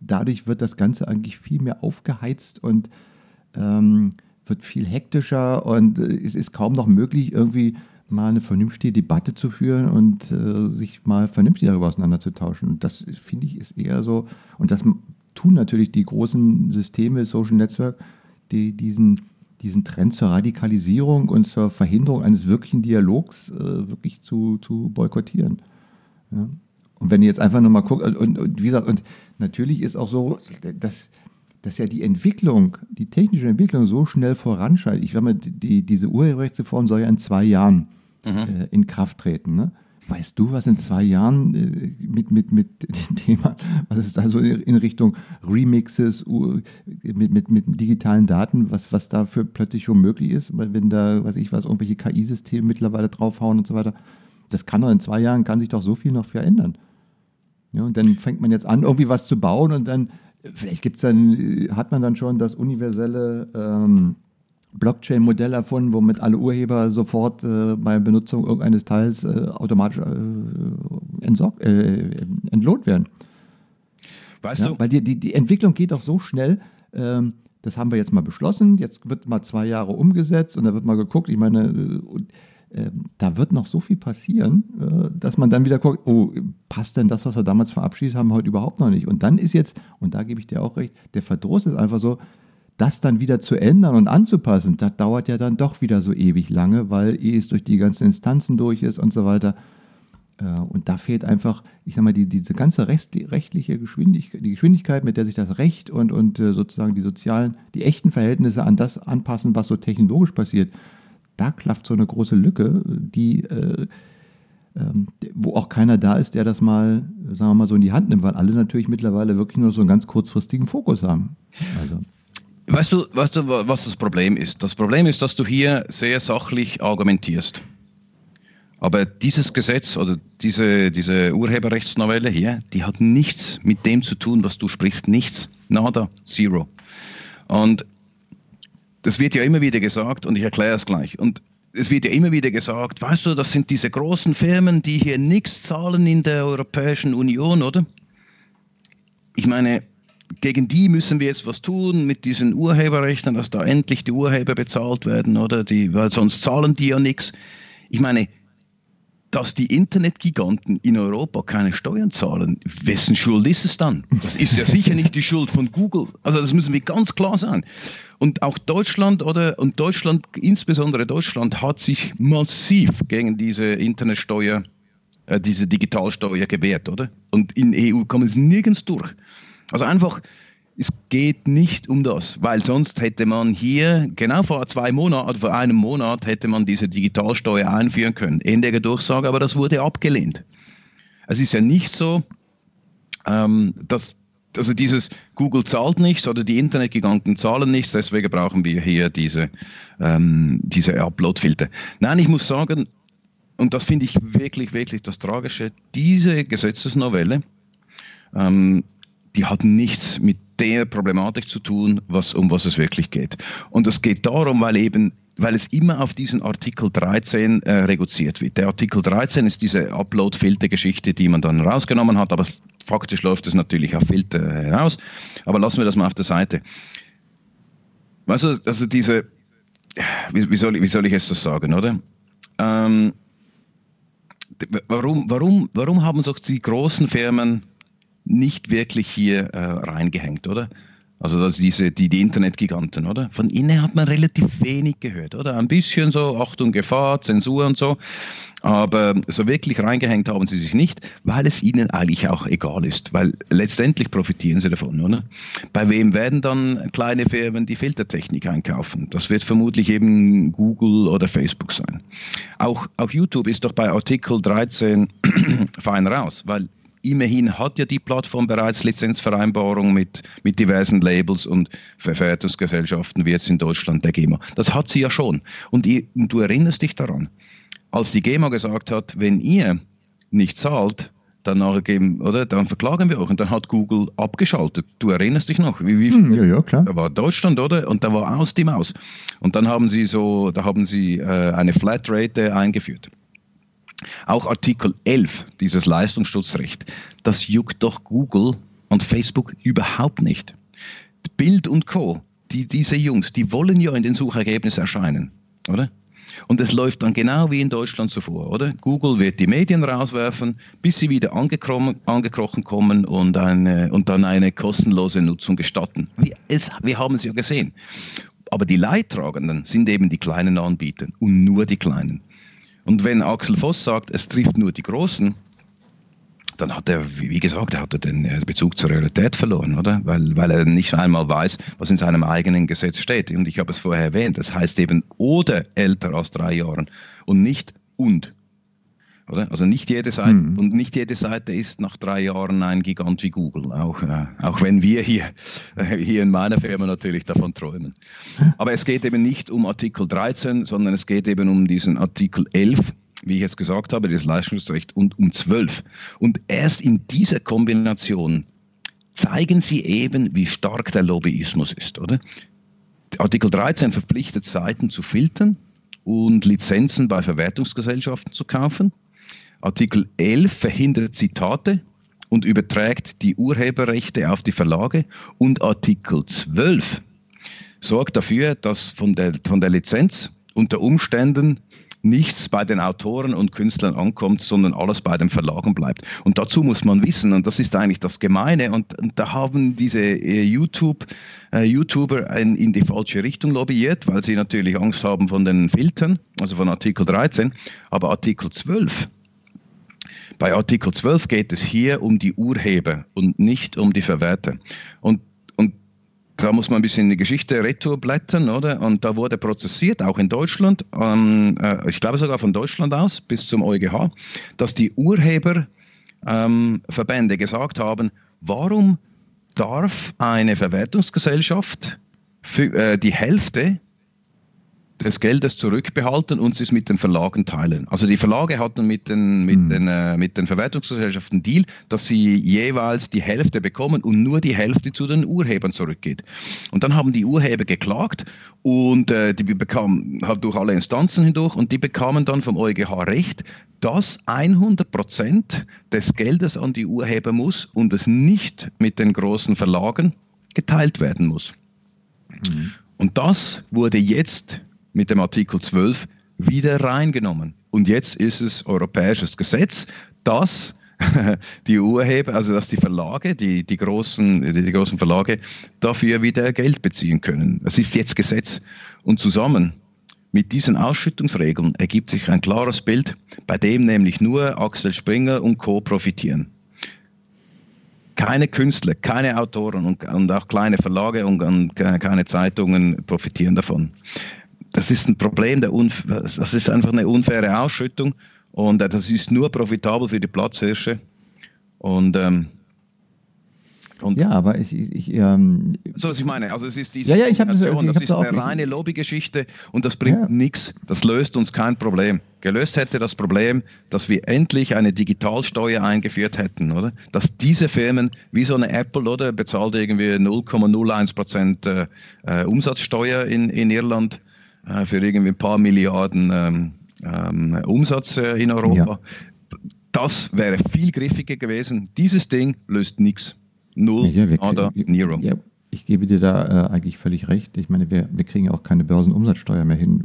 dadurch wird das Ganze eigentlich viel mehr aufgeheizt und ähm, wird viel hektischer und es ist kaum noch möglich, irgendwie mal eine vernünftige Debatte zu führen und äh, sich mal vernünftig darüber auseinanderzutauschen. Und das finde ich ist eher so, und das tun natürlich die großen Systeme, Social Network, die diesen, diesen Trend zur Radikalisierung und zur Verhinderung eines wirklichen Dialogs äh, wirklich zu, zu boykottieren. Ja. Und wenn ihr jetzt einfach nochmal guckt, und, und, wie gesagt, und natürlich ist auch so, dass dass ja die Entwicklung, die technische Entwicklung so schnell voranschreitet. Ich sage mal, die, diese Urheberrechtsreform soll ja in zwei Jahren mhm. äh, in Kraft treten. Ne? Weißt du, was in zwei Jahren äh, mit, mit, mit dem Thema, was ist also in Richtung Remixes mit, mit, mit digitalen Daten, was, was dafür plötzlich schon möglich ist, wenn da, weiß ich was, irgendwelche KI-Systeme mittlerweile draufhauen und so weiter. Das kann doch in zwei Jahren, kann sich doch so viel noch verändern. Ja, und dann fängt man jetzt an, irgendwie was zu bauen und dann, vielleicht gibt's dann, hat man dann schon das universelle ähm, Blockchain-Modell erfunden, womit alle Urheber sofort äh, bei Benutzung irgendeines Teils äh, automatisch äh, äh entlohnt werden. Weißt ja, du? Weil die, die, die Entwicklung geht doch so schnell. Ähm, das haben wir jetzt mal beschlossen. Jetzt wird mal zwei Jahre umgesetzt und da wird mal geguckt. Ich meine, äh, äh, da wird noch so viel passieren, dass man dann wieder guckt, oh, passt denn das, was wir damals verabschiedet haben, heute überhaupt noch nicht? Und dann ist jetzt, und da gebe ich dir auch recht, der Verdruss ist einfach so, das dann wieder zu ändern und anzupassen, das dauert ja dann doch wieder so ewig lange, weil eh es durch die ganzen Instanzen durch ist und so weiter. Äh, und da fehlt einfach, ich sag mal, die, diese ganze rechtliche Geschwindigkeit, die Geschwindigkeit, mit der sich das Recht und, und äh, sozusagen die sozialen, die echten Verhältnisse an das anpassen, was so technologisch passiert. Da klafft so eine große Lücke, die, äh, ähm, wo auch keiner da ist, der das mal, sagen wir mal, so in die Hand nimmt, weil alle natürlich mittlerweile wirklich nur so einen ganz kurzfristigen Fokus haben. Also. Weißt du, weißt du, was das Problem ist? Das Problem ist, dass du hier sehr sachlich argumentierst. Aber dieses Gesetz oder diese, diese Urheberrechtsnovelle hier, die hat nichts mit dem zu tun, was du sprichst. Nichts. Nada. Zero. Und das wird ja immer wieder gesagt und ich erkläre es gleich. Und es wird ja immer wieder gesagt, weißt du, das sind diese großen Firmen, die hier nichts zahlen in der Europäischen Union, oder? Ich meine, gegen die müssen wir jetzt was tun mit diesen Urheberrechten, dass da endlich die Urheber bezahlt werden, oder? Die, weil sonst zahlen die ja nichts. Ich meine, dass die Internetgiganten in Europa keine Steuern zahlen, wessen Schuld ist es dann? Das ist ja sicher nicht die Schuld von Google. Also das müssen wir ganz klar sagen. Und auch Deutschland oder und Deutschland, insbesondere Deutschland, hat sich massiv gegen diese Internetsteuer, äh, diese Digitalsteuer gewehrt, oder? Und in EU kommen es nirgends durch. Also einfach, es geht nicht um das, weil sonst hätte man hier, genau vor zwei Monaten, vor einem Monat, hätte man diese Digitalsteuer einführen können. Ende Durchsage, aber das wurde abgelehnt. Es ist ja nicht so, ähm, dass also dieses Google zahlt nichts oder die Internetgiganten zahlen nichts, deswegen brauchen wir hier diese, ähm, diese Upload-Filter. Nein, ich muss sagen, und das finde ich wirklich, wirklich das Tragische, diese Gesetzesnovelle, ähm, die hat nichts mit der Problematik zu tun, was, um was es wirklich geht. Und es geht darum, weil eben weil es immer auf diesen Artikel 13 äh, reduziert wird. Der Artikel 13 ist diese Upload-Filter-Geschichte, die man dann rausgenommen hat, aber faktisch läuft es natürlich auf Filter hinaus. Aber lassen wir das mal auf der Seite. Weißt du, also diese, wie, wie, soll, wie soll ich jetzt das sagen, oder? Ähm, warum, warum, warum haben sich die großen Firmen nicht wirklich hier äh, reingehängt, oder? Also das diese, die, die Internetgiganten, oder? Von ihnen hat man relativ wenig gehört, oder? Ein bisschen so, Achtung, Gefahr, Zensur und so. Aber so wirklich reingehängt haben sie sich nicht, weil es ihnen eigentlich auch egal ist, weil letztendlich profitieren sie davon, oder? Bei wem werden dann kleine Firmen die Filtertechnik einkaufen? Das wird vermutlich eben Google oder Facebook sein. Auch auf YouTube ist doch bei Artikel 13 fein raus, weil immerhin hat ja die Plattform bereits Lizenzvereinbarungen mit, mit diversen Labels und Verwertungsgesellschaften, wie jetzt in Deutschland der GEMA. Das hat sie ja schon. Und, ihr, du erinnerst dich daran, als die GEMA gesagt hat, wenn ihr nicht zahlt, dann geben, oder? Dann verklagen wir euch. Und dann hat Google abgeschaltet. Du erinnerst dich noch? Wie, wie hm, ja, ja, klar. Da war Deutschland, oder? Und da war aus die Maus. Und dann haben sie so, da haben sie äh, eine Flatrate eingeführt. Auch Artikel 11, dieses Leistungsschutzrecht, das juckt doch Google und Facebook überhaupt nicht. Bild und Co., die, diese Jungs, die wollen ja in den Suchergebnissen erscheinen, oder? Und es läuft dann genau wie in Deutschland zuvor, oder? Google wird die Medien rauswerfen, bis sie wieder angekrochen kommen und, eine, und dann eine kostenlose Nutzung gestatten. Wir, es, wir haben es ja gesehen. Aber die Leidtragenden sind eben die kleinen Anbieter und nur die kleinen. Und wenn Axel Voss sagt, es trifft nur die Großen, dann hat er, wie gesagt, er den äh, Bezug zur Realität verloren, oder? Weil, weil er nicht einmal weiß, was in seinem eigenen Gesetz steht. Und ich habe es vorher erwähnt, das heißt eben oder älter als drei Jahren und nicht und. Oder? Also nicht jede Seite mhm. und nicht jede Seite ist nach drei Jahren ein Gigant wie Google, auch, äh, auch wenn wir hier, äh, hier in meiner Firma natürlich davon träumen. Aber es geht eben nicht um Artikel 13, sondern es geht eben um diesen Artikel 11, wie ich jetzt gesagt habe, das Leistungsrecht und um 12. Und erst in dieser Kombination zeigen sie eben, wie stark der Lobbyismus ist, oder? Artikel 13 verpflichtet Seiten zu filtern und Lizenzen bei Verwertungsgesellschaften zu kaufen. Artikel 11 verhindert Zitate und überträgt die Urheberrechte auf die Verlage und Artikel 12 sorgt dafür, dass von der, von der Lizenz unter Umständen nichts bei den Autoren und Künstlern ankommt, sondern alles bei den Verlagen bleibt. Und dazu muss man wissen, und das ist eigentlich das Gemeine, und, und da haben diese äh, YouTube, äh, YouTuber in, in die falsche Richtung lobbyiert, weil sie natürlich Angst haben von den Filtern, also von Artikel 13, aber Artikel 12 bei Artikel 12 geht es hier um die Urheber und nicht um die Verwerter. Und, und da muss man ein bisschen in die Geschichte retour blättern, oder? Und da wurde prozessiert, auch in Deutschland, ähm, äh, ich glaube sogar von Deutschland aus bis zum EuGH, dass die Urheberverbände ähm, gesagt haben, warum darf eine Verwertungsgesellschaft für, äh, die Hälfte des Geldes zurückbehalten und es mit den Verlagen teilen. Also die Verlage hatten mit den, mit, mhm. den, äh, mit den Verwertungsgesellschaften Deal, dass sie jeweils die Hälfte bekommen und nur die Hälfte zu den Urhebern zurückgeht. Und dann haben die Urheber geklagt und äh, die bekamen halt durch alle Instanzen hindurch und die bekamen dann vom EuGH Recht, dass 100 Prozent des Geldes an die Urheber muss und es nicht mit den großen Verlagen geteilt werden muss. Mhm. Und das wurde jetzt mit dem Artikel 12 wieder reingenommen. Und jetzt ist es europäisches Gesetz, dass die Urheber, also dass die Verlage, die, die, großen, die großen Verlage dafür wieder Geld beziehen können. Das ist jetzt Gesetz. Und zusammen mit diesen Ausschüttungsregeln ergibt sich ein klares Bild, bei dem nämlich nur Axel Springer und Co. profitieren. Keine Künstler, keine Autoren und, und auch kleine Verlage und, und keine Zeitungen profitieren davon das ist ein Problem, das ist einfach eine unfaire Ausschüttung und äh, das ist nur profitabel für die Platzhirsche. Und, ähm, und ja, aber ich, ich ähm, so was ich meine. Also es ist diese ja, ja, ich das, ich das ist eine reine Lobbygeschichte und das bringt ja. nichts. Das löst uns kein Problem. Gelöst hätte das Problem, dass wir endlich eine Digitalsteuer eingeführt hätten, oder? Dass diese Firmen wie so eine Apple oder bezahlt irgendwie 0,01 Prozent äh, äh, Umsatzsteuer in, in Irland äh, für irgendwie ein paar Milliarden ähm, ähm, Umsatz äh, in Europa. Ja. Das wäre viel griffiger gewesen. Dieses Ding löst nichts. Null ja, wir, oder Nero. Ja, ich gebe dir da äh, eigentlich völlig recht. Ich meine, wir, wir kriegen ja auch keine Börsenumsatzsteuer mehr hin.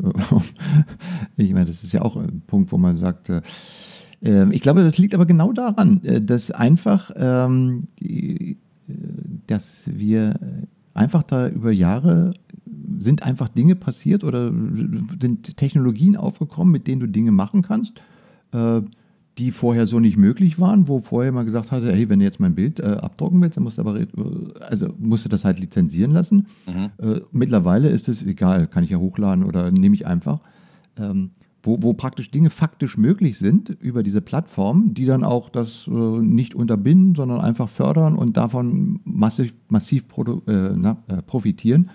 ich meine, das ist ja auch ein Punkt, wo man sagt, äh, ähm, ich glaube, das liegt aber genau daran, äh, dass einfach, ähm, äh, dass wir einfach da über Jahre sind einfach Dinge passiert oder sind Technologien aufgekommen, mit denen du Dinge machen kannst, äh, die vorher so nicht möglich waren, wo vorher mal gesagt hatte, hey, wenn du jetzt mein Bild äh, abdrucken willst, dann musst du aber also musst du das halt lizenzieren lassen. Mhm. Äh, mittlerweile ist es egal, kann ich ja hochladen oder nehme ich einfach. Ähm, wo, wo praktisch Dinge faktisch möglich sind über diese Plattform, die dann auch das äh, nicht unterbinden, sondern einfach fördern und davon massiv, massiv äh, na, äh, profitieren.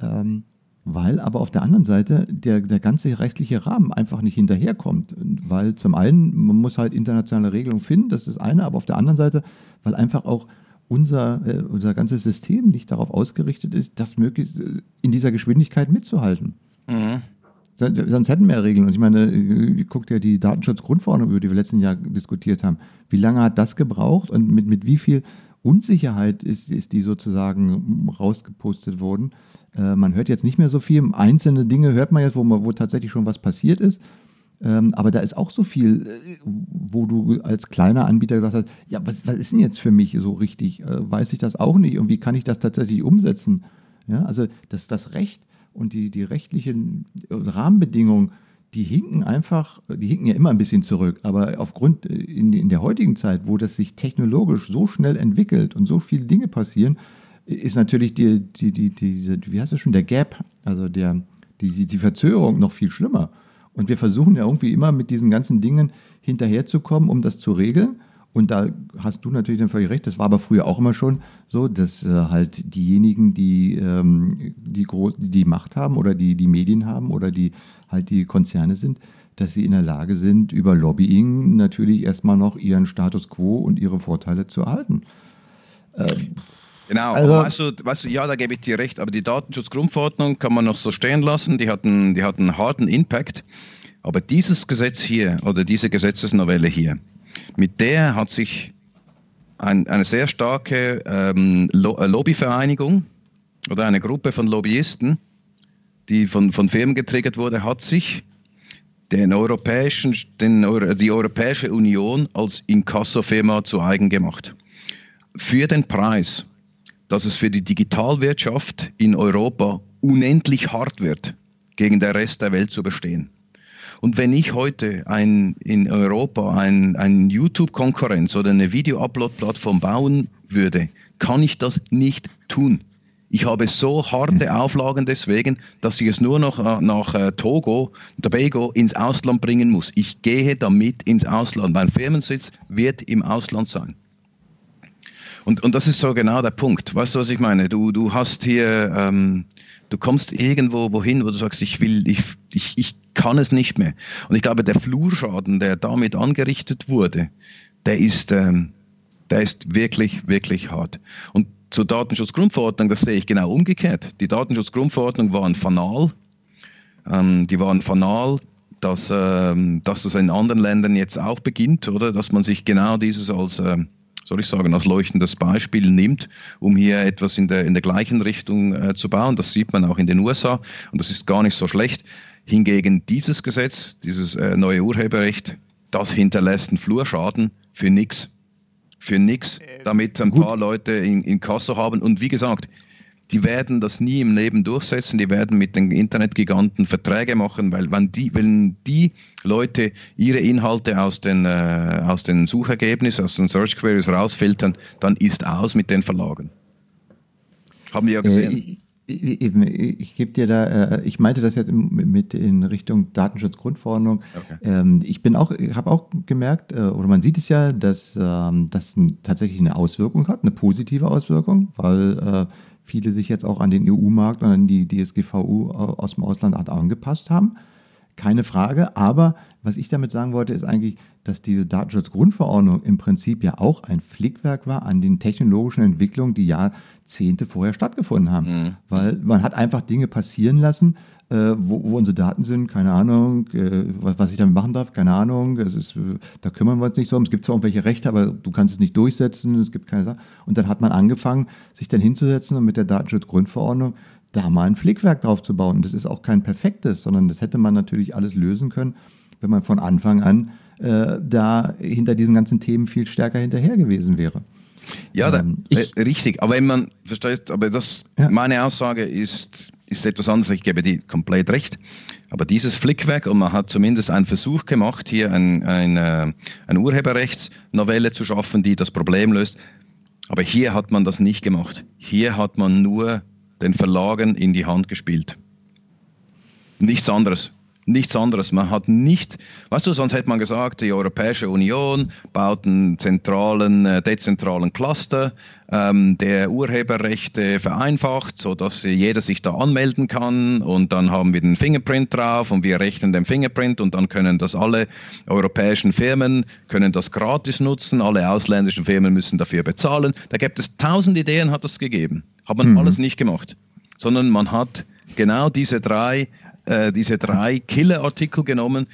Ähm, weil aber auf der anderen Seite der, der ganze rechtliche Rahmen einfach nicht hinterherkommt. Weil zum einen, man muss halt internationale Regelungen finden, das ist das eine, aber auf der anderen Seite, weil einfach auch unser, äh, unser ganzes System nicht darauf ausgerichtet ist, das möglichst äh, in dieser Geschwindigkeit mitzuhalten. Mhm. Sonst hätten wir ja Regeln. Und ich meine, äh, guckt ja die Datenschutzgrundverordnung, über die wir letzten Jahr diskutiert haben. Wie lange hat das gebraucht und mit, mit wie viel Unsicherheit ist, ist die sozusagen rausgepostet worden? Äh, man hört jetzt nicht mehr so viel. Einzelne Dinge hört man jetzt, wo, wo tatsächlich schon was passiert ist. Ähm, aber da ist auch so viel, äh, wo du als kleiner Anbieter gesagt hast, ja, was, was ist denn jetzt für mich so richtig? Äh, weiß ich das auch nicht und wie kann ich das tatsächlich umsetzen? Ja, also das, das Recht und die, die rechtlichen Rahmenbedingungen, die hinken einfach, die hinken ja immer ein bisschen zurück, aber aufgrund in, in der heutigen Zeit, wo das sich technologisch so schnell entwickelt und so viele Dinge passieren, ist natürlich die, die, die, diese, wie heißt das schon, der Gap, also der, die, die Verzögerung noch viel schlimmer. Und wir versuchen ja irgendwie immer mit diesen ganzen Dingen hinterherzukommen, um das zu regeln. Und da hast du natürlich dann völlig recht, das war aber früher auch immer schon so, dass äh, halt diejenigen, die ähm, die, groß, die Macht haben oder die die Medien haben oder die halt die Konzerne sind, dass sie in der Lage sind, über Lobbying natürlich erstmal noch ihren Status quo und ihre Vorteile zu erhalten. Ähm, Genau, also, weißt, du, weißt du, ja, da gebe ich dir recht, aber die Datenschutzgrundverordnung kann man noch so stehen lassen, die hat einen, die hat einen harten Impact. Aber dieses Gesetz hier oder diese Gesetzesnovelle hier, mit der hat sich ein, eine sehr starke ähm, Lo äh, Lobbyvereinigung oder eine Gruppe von Lobbyisten, die von, von Firmen getriggert wurde, hat sich den europäischen, den, die Europäische Union als Inkasso-Firma zu eigen gemacht. Für den Preis dass es für die Digitalwirtschaft in Europa unendlich hart wird, gegen den Rest der Welt zu bestehen. Und wenn ich heute ein, in Europa ein, ein YouTube-Konkurrenz oder eine Video-Upload-Plattform bauen würde, kann ich das nicht tun. Ich habe so harte Auflagen deswegen, dass ich es nur noch äh, nach äh, Togo, Tobago ins Ausland bringen muss. Ich gehe damit ins Ausland. Mein Firmensitz wird im Ausland sein. Und, und das ist so genau der Punkt. Weißt du, was ich meine? Du, du hast hier, ähm, du kommst irgendwo wohin, wo du sagst, ich will, ich, ich, ich kann es nicht mehr. Und ich glaube, der Flurschaden, der damit angerichtet wurde, der ist, ähm, der ist wirklich, wirklich hart. Und zur Datenschutzgrundverordnung, das sehe ich genau umgekehrt. Die Datenschutzgrundverordnung war ein Fanal. Ähm, die waren Fanal, dass, ähm, dass das in anderen Ländern jetzt auch beginnt, oder? Dass man sich genau dieses als, ähm, soll ich sagen, als leuchtendes Beispiel nimmt, um hier etwas in der, in der gleichen Richtung äh, zu bauen. Das sieht man auch in den USA und das ist gar nicht so schlecht. Hingegen dieses Gesetz, dieses äh, neue Urheberrecht, das hinterlässt einen Flurschaden für nichts für nichts, äh, damit ein Gut. paar Leute in, in Kasse haben. Und wie gesagt, die werden das nie im Leben durchsetzen, die werden mit den Internetgiganten Verträge machen, weil wenn die, wenn die Leute ihre Inhalte aus den, äh, aus den Suchergebnissen, aus den Search Queries rausfiltern, dann ist aus mit den Verlagen. Haben wir ja gesehen. Äh, Eben, ich gebe dir da, äh, ich meinte das jetzt mit in Richtung Datenschutzgrundverordnung. Okay. Ähm, ich bin auch, habe auch gemerkt, äh, oder man sieht es ja, dass ähm, das tatsächlich eine Auswirkung hat, eine positive Auswirkung, weil äh, viele sich jetzt auch an den EU-Markt und an die DSGVO aus dem Ausland angepasst haben. Keine Frage, aber was ich damit sagen wollte, ist eigentlich, dass diese Datenschutzgrundverordnung im Prinzip ja auch ein Flickwerk war an den technologischen Entwicklungen, die Jahrzehnte vorher stattgefunden haben. Mhm. Weil man hat einfach Dinge passieren lassen, äh, wo, wo, unsere Daten sind, keine Ahnung, äh, was, was, ich damit machen darf, keine Ahnung. Es ist, äh, da kümmern wir uns nicht so um. Es gibt zwar irgendwelche Rechte, aber du kannst es nicht durchsetzen, es gibt keine Sache. Und dann hat man angefangen, sich dann hinzusetzen und mit der Datenschutzgrundverordnung da mal ein Flickwerk drauf zu bauen. Und das ist auch kein perfektes, sondern das hätte man natürlich alles lösen können, wenn man von Anfang an äh, da hinter diesen ganzen Themen viel stärker hinterher gewesen wäre. Ja, ähm, da, ich, richtig. Aber wenn man versteht, aber das, ja. meine Aussage ist, ist etwas anderes. Ich gebe dir komplett recht. Aber dieses Flickwerk, und man hat zumindest einen Versuch gemacht, hier ein, ein, äh, eine Urheberrechtsnovelle zu schaffen, die das Problem löst. Aber hier hat man das nicht gemacht. Hier hat man nur den Verlagen in die Hand gespielt. Nichts anderes nichts anderes. Man hat nicht, weißt du, sonst hätte man gesagt, die Europäische Union baut einen zentralen, äh, dezentralen Cluster, ähm, der Urheberrechte vereinfacht, sodass jeder sich da anmelden kann und dann haben wir den Fingerprint drauf und wir rechnen den Fingerprint und dann können das alle europäischen Firmen, können das gratis nutzen, alle ausländischen Firmen müssen dafür bezahlen. Da gibt es tausend Ideen, hat es gegeben. Hat man mhm. alles nicht gemacht, sondern man hat genau diese drei äh, diese drei Killer-Artikel genommen,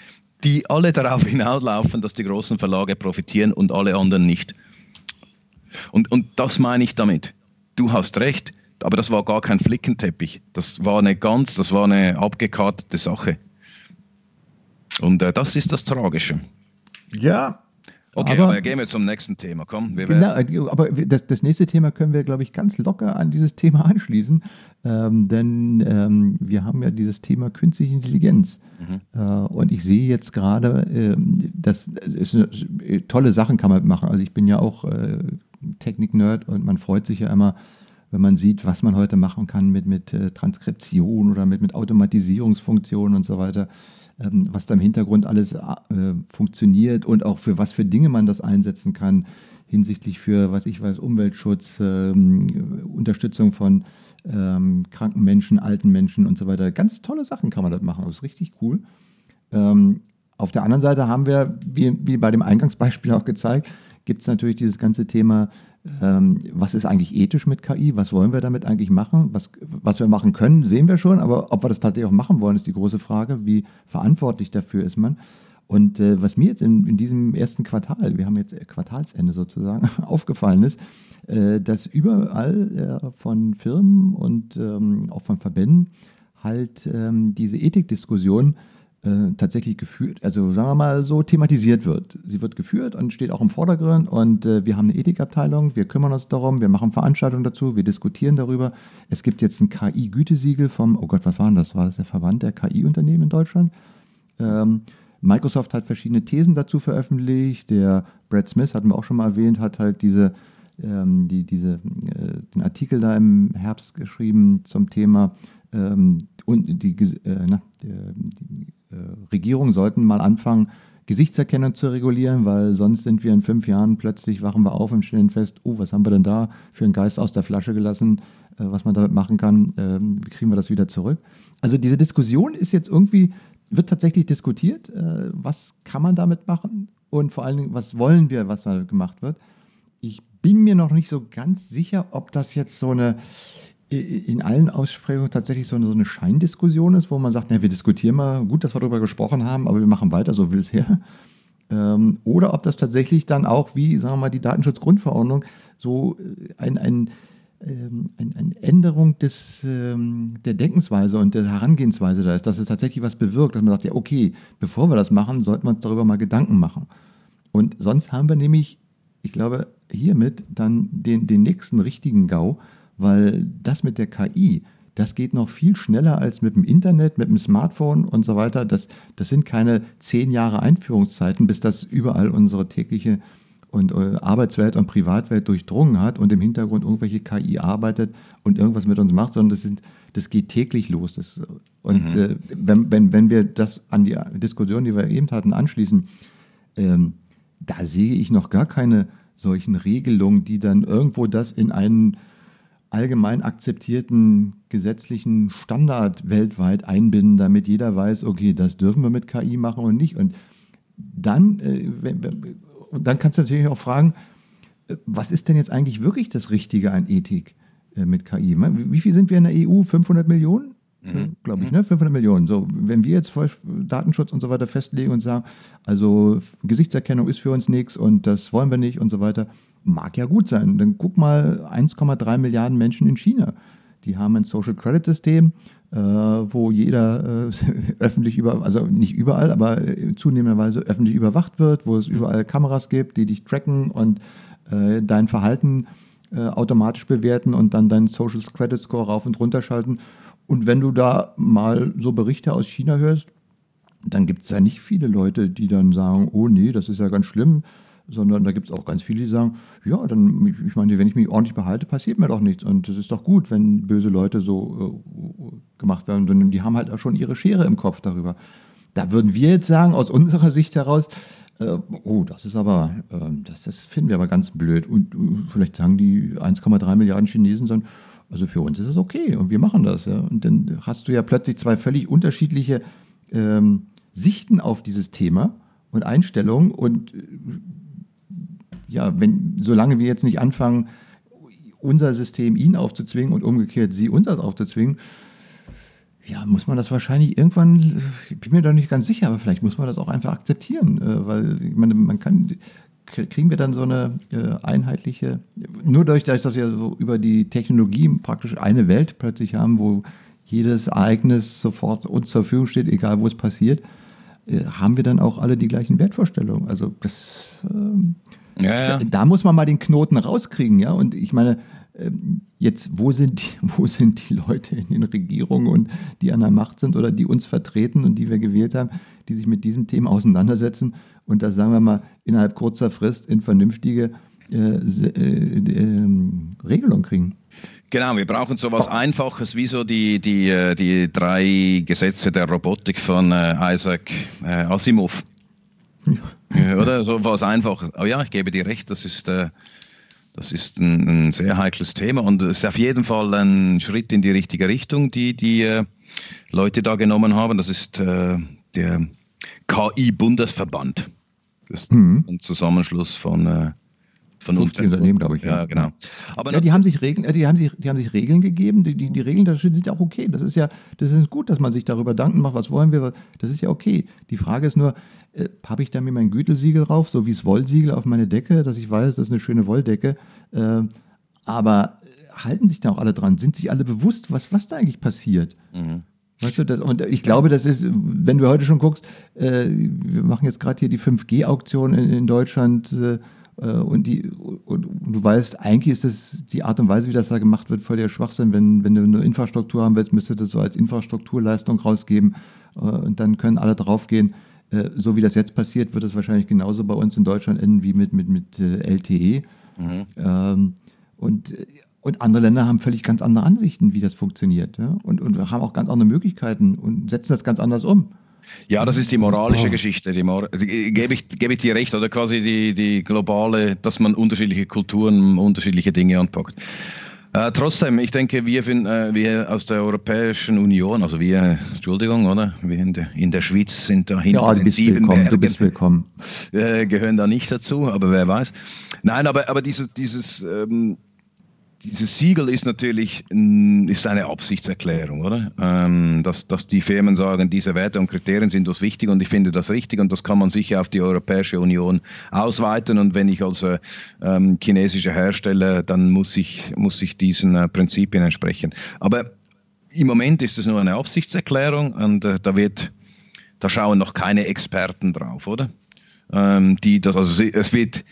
die alle darauf hinauslaufen, dass die großen Verlage profitieren und alle anderen nicht. Und, und das meine ich damit. Du hast recht, aber das war gar kein Flickenteppich. Das war eine ganz, das war eine abgekartete Sache. Und äh, das ist das Tragische. Ja, Okay, aber, aber, gehen wir zum nächsten Thema. Komm, genau, aber das, das, nächste Thema können wir, glaube ich, ganz locker an dieses Thema anschließen, ähm, denn ähm, wir haben ja dieses Thema künstliche Intelligenz. Mhm. Äh, und ich sehe jetzt gerade, äh, dass es tolle Sachen kann man machen. Also ich bin ja auch äh, Technik-Nerd und man freut sich ja immer, wenn man sieht, was man heute machen kann mit, mit äh, Transkription oder mit, mit Automatisierungsfunktionen und so weiter ähm, was da im Hintergrund alles äh, funktioniert und auch für was für Dinge man das einsetzen kann, hinsichtlich für, was ich weiß, Umweltschutz, ähm, Unterstützung von ähm, kranken Menschen, alten Menschen und so weiter. Ganz tolle Sachen kann man dort machen. Das ist richtig cool. Ähm, auf der anderen Seite haben wir, wie, wie bei dem Eingangsbeispiel auch gezeigt, gibt es natürlich dieses ganze Thema ähm, was ist eigentlich ethisch mit KI, was wollen wir damit eigentlich machen, was, was wir machen können, sehen wir schon, aber ob wir das tatsächlich auch machen wollen, ist die große Frage, wie verantwortlich dafür ist man. Und äh, was mir jetzt in, in, diesem ersten Quartal, wir haben jetzt Quartalsende sozusagen, aufgefallen ist, äh, dass überall äh, von Firmen und ähm, auch von Verbänden halt ähm, diese Ethikdiskussion äh, tatsächlich geführt, also sagen wir mal so thematisiert wird. Sie wird geführt und steht auch im Vordergrund und äh, wir haben eine Ethikabteilung, wir kümmern uns darum, wir machen Veranstaltungen dazu, wir diskutieren darüber. Es gibt jetzt ein KI-Gütesiegel vom, oh Gott, was war denn das? War das der Verband der KI-Unternehmen in Deutschland? Ähm, Microsoft hat verschiedene Thesen dazu veröffentlicht. Der Brad Smith, hatten wir auch schon mal erwähnt, hat halt diese, ähm, die, diese, äh, den Artikel da im Herbst geschrieben zum Thema ähm, und die, äh, na, die, Regierungen sollten mal anfangen, Gesichtserkennung zu regulieren, weil sonst sind wir in fünf Jahren plötzlich wachen wir auf und stellen fest, oh, was haben wir denn da für einen Geist aus der Flasche gelassen, äh, was man damit machen kann, ähm, wie kriegen wir das wieder zurück? Also diese Diskussion ist jetzt irgendwie, wird tatsächlich diskutiert, äh, was kann man damit machen und vor allen Dingen, was wollen wir, was damit gemacht wird. Ich bin mir noch nicht so ganz sicher, ob das jetzt so eine in allen Aussprechungen tatsächlich so eine, so eine Scheindiskussion ist, wo man sagt, na, wir diskutieren mal, gut, dass wir darüber gesprochen haben, aber wir machen weiter, so wie bisher. Ähm, oder ob das tatsächlich dann auch, wie, sagen wir mal, die Datenschutzgrundverordnung, so äh, ein, ein, ähm, ein, eine Änderung des, ähm, der Denkensweise und der Herangehensweise da ist, dass es tatsächlich was bewirkt, dass man sagt, ja, okay, bevor wir das machen, sollten wir uns darüber mal Gedanken machen. Und sonst haben wir nämlich, ich glaube, hiermit dann den, den nächsten richtigen GAU, weil das mit der KI, das geht noch viel schneller als mit dem Internet, mit dem Smartphone und so weiter. Das, das sind keine zehn Jahre Einführungszeiten, bis das überall unsere tägliche und äh, Arbeitswelt und Privatwelt durchdrungen hat und im Hintergrund irgendwelche KI arbeitet und irgendwas mit uns macht, sondern das, sind, das geht täglich los. Das, und mhm. äh, wenn, wenn, wenn wir das an die Diskussion, die wir eben hatten, anschließen, ähm, da sehe ich noch gar keine solchen Regelungen, die dann irgendwo das in einen allgemein akzeptierten gesetzlichen Standard weltweit einbinden, damit jeder weiß, okay, das dürfen wir mit KI machen und nicht. Und dann, äh, dann kannst du natürlich auch fragen, äh, was ist denn jetzt eigentlich wirklich das Richtige an Ethik äh, mit KI? Wie viel sind wir in der EU? 500 Millionen? Mhm. Glaube ich, ne? 500 Millionen. So, wenn wir jetzt Datenschutz und so weiter festlegen und sagen, also Gesichtserkennung ist für uns nichts und das wollen wir nicht und so weiter, Mag ja gut sein. Dann guck mal, 1,3 Milliarden Menschen in China. Die haben ein Social Credit System, äh, wo jeder äh, öffentlich über, also nicht überall, aber zunehmenderweise öffentlich überwacht wird, wo es überall Kameras gibt, die dich tracken und äh, dein Verhalten äh, automatisch bewerten und dann deinen Social Credit Score rauf und runter schalten. Und wenn du da mal so Berichte aus China hörst, dann gibt es ja nicht viele Leute, die dann sagen, oh nee, das ist ja ganz schlimm sondern da gibt es auch ganz viele, die sagen, ja, dann, ich meine, wenn ich mich ordentlich behalte, passiert mir doch nichts. Und es ist doch gut, wenn böse Leute so äh, gemacht werden. Und die haben halt auch schon ihre Schere im Kopf darüber. Da würden wir jetzt sagen, aus unserer Sicht heraus, äh, oh, das ist aber, äh, das, das finden wir aber ganz blöd. Und äh, vielleicht sagen die 1,3 Milliarden Chinesen dann, also für uns ist es okay und wir machen das. Ja. Und dann hast du ja plötzlich zwei völlig unterschiedliche ähm, Sichten auf dieses Thema und Einstellungen und äh, ja, wenn, solange wir jetzt nicht anfangen, unser System ihnen aufzuzwingen und umgekehrt sie uns aufzuzwingen, ja, muss man das wahrscheinlich irgendwann, ich bin mir da nicht ganz sicher, aber vielleicht muss man das auch einfach akzeptieren, äh, weil ich meine, man kann, kriegen wir dann so eine äh, einheitliche, nur dadurch, dass wir so über die Technologie praktisch eine Welt plötzlich haben, wo jedes Ereignis sofort uns zur Verfügung steht, egal wo es passiert, äh, haben wir dann auch alle die gleichen Wertvorstellungen. Also das ähm, ja. Da, da, muss man mal den Knoten rauskriegen, ja. Und ich meine, ähm, jetzt, wo sind, die, wo sind die Leute in den Regierungen und die an der Macht sind oder die uns vertreten und die wir gewählt haben, die sich mit diesem Thema auseinandersetzen und das, sagen wir mal, innerhalb kurzer Frist in vernünftige äh, äh, äh, Regelung kriegen? Genau, wir brauchen so etwas Einfaches wie so die, die, äh, die drei Gesetze der Robotik von äh, Isaac äh, Asimov. Ja. Oder so was Einfaches. Aber ja, ich gebe dir recht, das ist, äh, das ist ein, ein, sehr heikles Thema und es ist auf jeden Fall ein Schritt in die richtige Richtung, die die äh, Leute da genommen haben. Das ist äh, der KI-Bundesverband. Das ist mhm. ein Zusammenschluss von von 50 Unternehmen, glaube ich. Ja, ja genau. Aber ja, die haben sich Regeln, äh, die haben sich, die haben sich Regeln gegeben. Die, die, die Regeln da sind ja auch okay. Das ist ja, das ist gut, dass man sich darüber Gedanken macht, was wollen wir. Das ist ja okay. Die Frage ist nur, äh, habe ich da mir mein Gütelsiegel drauf, so wie das Wollsiegel auf meine Decke, dass ich weiß, das ist eine schöne Wolldecke. Äh, aber halten sich da auch alle dran? Sind sich alle bewusst, was, was da eigentlich passiert? Mhm. Weißt du, das, und ich glaube, das ist, wenn du heute schon guckst, äh, wir machen jetzt gerade hier die 5G-Auktion in, in, Deutschland äh, und, die, und, du weißt, eigentlich ist das die Art und Weise, wie das da gemacht wird, voll der Schwachsinn. Wenn, wenn du eine Infrastruktur haben willst, müsstest du das so als Infrastrukturleistung rausgeben äh, und dann können alle draufgehen. Äh, so wie das jetzt passiert, wird es wahrscheinlich genauso bei uns in Deutschland enden wie mit, mit, mit LTE. Mhm. Ähm, und, und andere Länder haben völlig ganz andere Ansichten, wie das funktioniert. Und, und haben auch ganz andere Möglichkeiten und setzen das ganz anders um. Ja, das ist die moralische oh. Geschichte. Die Mor also, gebe, ich, gebe ich dir recht, oder quasi die, die globale, dass man unterschiedliche Kulturen, unterschiedliche Dinge anpackt. Äh, trotzdem, ich denke, wir, find, äh, wir aus der Europäischen Union, also wir, Entschuldigung, oder? Wir in der, in der Schweiz sind da hinter ja, den sieben Bergen, du bist willkommen. Äh, gehören da nicht dazu, aber wer weiß. Nein, aber, aber dieses, dieses ähm, dieses Siegel ist natürlich ist eine Absichtserklärung, oder? Ähm, dass, dass die Firmen sagen, diese Werte und Kriterien sind uns wichtig und ich finde das richtig und das kann man sicher auf die Europäische Union ausweiten und wenn ich als ähm, chinesischer Hersteller, dann muss ich, muss ich diesen äh, Prinzipien entsprechen. Aber im Moment ist es nur eine Absichtserklärung und äh, da wird, da schauen noch keine Experten drauf, oder? Ähm, die das, also es wird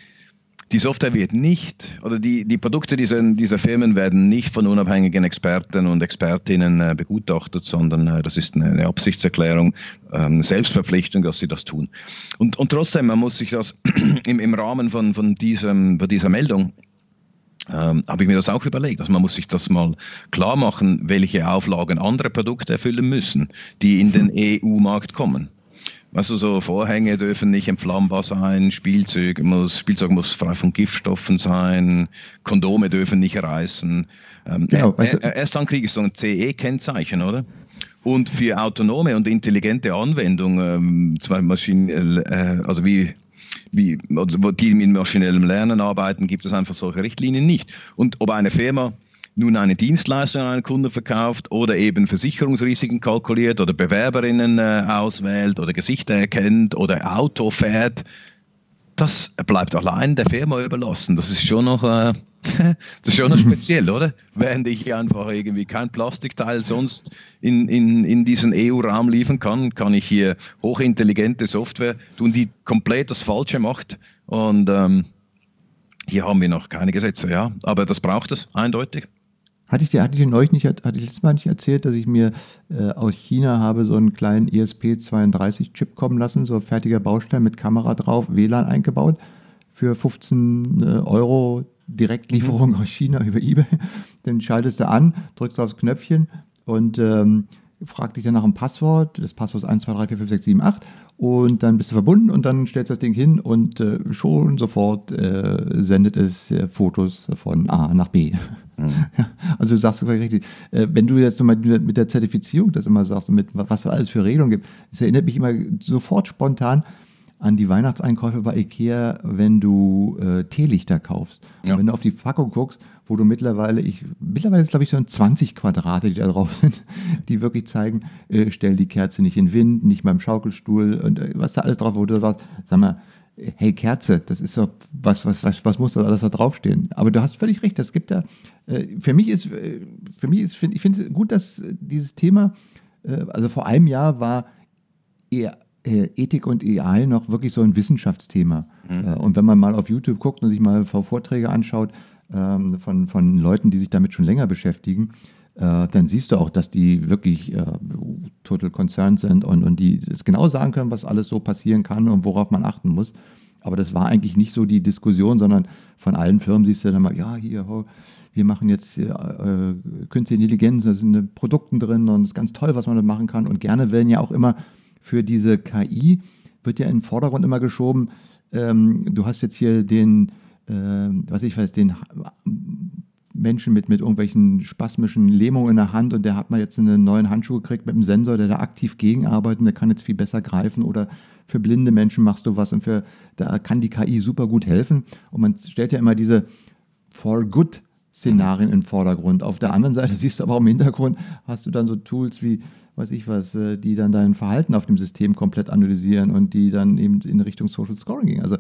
die Software wird nicht, oder die, die Produkte dieser, dieser Firmen werden nicht von unabhängigen Experten und Expertinnen äh, begutachtet, sondern äh, das ist eine, Absichtserklärung, ähm, Selbstverpflichtung, dass sie das tun. Und, und trotzdem, man muss sich das im, im Rahmen von, von, diesem, von dieser Meldung ähm, habe ich mir das auch überlegt. Also man muss sich das mal klar machen, welche Auflagen andere Produkte erfüllen müssen, die in den EU-Markt kommen. Also so Vorhänge dürfen nicht entflammbar sein, Spielzeug muss, Spielzeug muss frei von Giftstoffen sein, Kondome dürfen nicht reißen. Ähm, genau, weißt du, erst dann kriege ich so ein CE-Kennzeichen, oder? Und für autonome und intelligente Anwendungen, ähm, zwei Maschinen, äh, also wie wie, also die mit maschinellem Lernen arbeiten, gibt es einfach solche Richtlinien nicht. Und ob eine Firma nun eine Dienstleistung an einen Kunden verkauft oder eben Versicherungsrisiken kalkuliert oder Bewerberinnen äh, auswählt oder Gesichter erkennt oder Auto fährt, das bleibt allein der Firma überlassen. Das ist schon noch, äh, das ist schon noch speziell, oder? Während ich einfach irgendwie kein Plastikteil sonst in, in, in diesen EU-Raum liefern kann, kann ich hier hochintelligente Software tun, die komplett das Falsche macht. Und ähm, hier haben wir noch keine Gesetze, ja. Aber das braucht es eindeutig. Hatte ich dir, hatte ich dir euch nicht, hatte ich letztes Mal nicht erzählt, dass ich mir äh, aus China habe so einen kleinen ESP32-Chip kommen lassen, so fertiger Baustein mit Kamera drauf, WLAN eingebaut für 15 äh, Euro Direktlieferung mhm. aus China über eBay. Dann schaltest du an, drückst aufs Knöpfchen und ähm, fragt dich dann nach einem Passwort. Das Passwort ist 1, 2, 3, 4, 5, 6, 7, 8 und dann bist du verbunden und dann stellst du das Ding hin und äh, schon sofort äh, sendet es äh, Fotos von A nach B. Mhm. also du sagst du richtig, äh, wenn du jetzt mal mit der Zertifizierung das immer sagst, mit was es alles für Regelungen gibt, es erinnert mich immer sofort spontan an die Weihnachtseinkäufe bei Ikea, wenn du äh, Teelichter kaufst. Ja. Und wenn du auf die Packung guckst, wo du mittlerweile, ich, mittlerweile ist glaube ich so 20 Quadrate, die da drauf sind, die wirklich zeigen, äh, stell die Kerze nicht in den Wind, nicht beim Schaukelstuhl und äh, was da alles drauf, wo du sagst, sag mal, hey Kerze, das ist so, was, was, was, was muss da alles da draufstehen? Aber du hast völlig recht, das gibt da, äh, für mich ist, äh, für mich ist, find, ich finde es gut, dass dieses Thema, äh, also vor einem Jahr war eher äh, Ethik und AI noch wirklich so ein Wissenschaftsthema. Mhm. Äh, und wenn man mal auf YouTube guckt und sich mal Vorträge anschaut ähm, von, von Leuten, die sich damit schon länger beschäftigen, äh, dann siehst du auch, dass die wirklich äh, total concerned sind und, und die es genau sagen können, was alles so passieren kann und worauf man achten muss. Aber das war eigentlich nicht so die Diskussion, sondern von allen Firmen siehst du dann mal, ja, hier, wir machen jetzt äh, künstliche Intelligenz, da sind Produkten drin und es ist ganz toll, was man da machen kann. Und gerne werden ja auch immer für diese KI wird ja in den Vordergrund immer geschoben. Ähm, du hast jetzt hier den, äh, was ich weiß, den Menschen mit, mit irgendwelchen spasmischen Lähmungen in der Hand und der hat mal jetzt einen neuen Handschuh gekriegt mit einem Sensor, der da aktiv gegenarbeitet und der kann jetzt viel besser greifen oder für blinde Menschen machst du was und für da kann die KI super gut helfen und man stellt ja immer diese for good Szenarien in den Vordergrund. Auf der anderen Seite siehst du aber auch im Hintergrund hast du dann so Tools wie weiß ich was, äh, die dann dein Verhalten auf dem System komplett analysieren und die dann eben in Richtung Social Scoring gehen. Also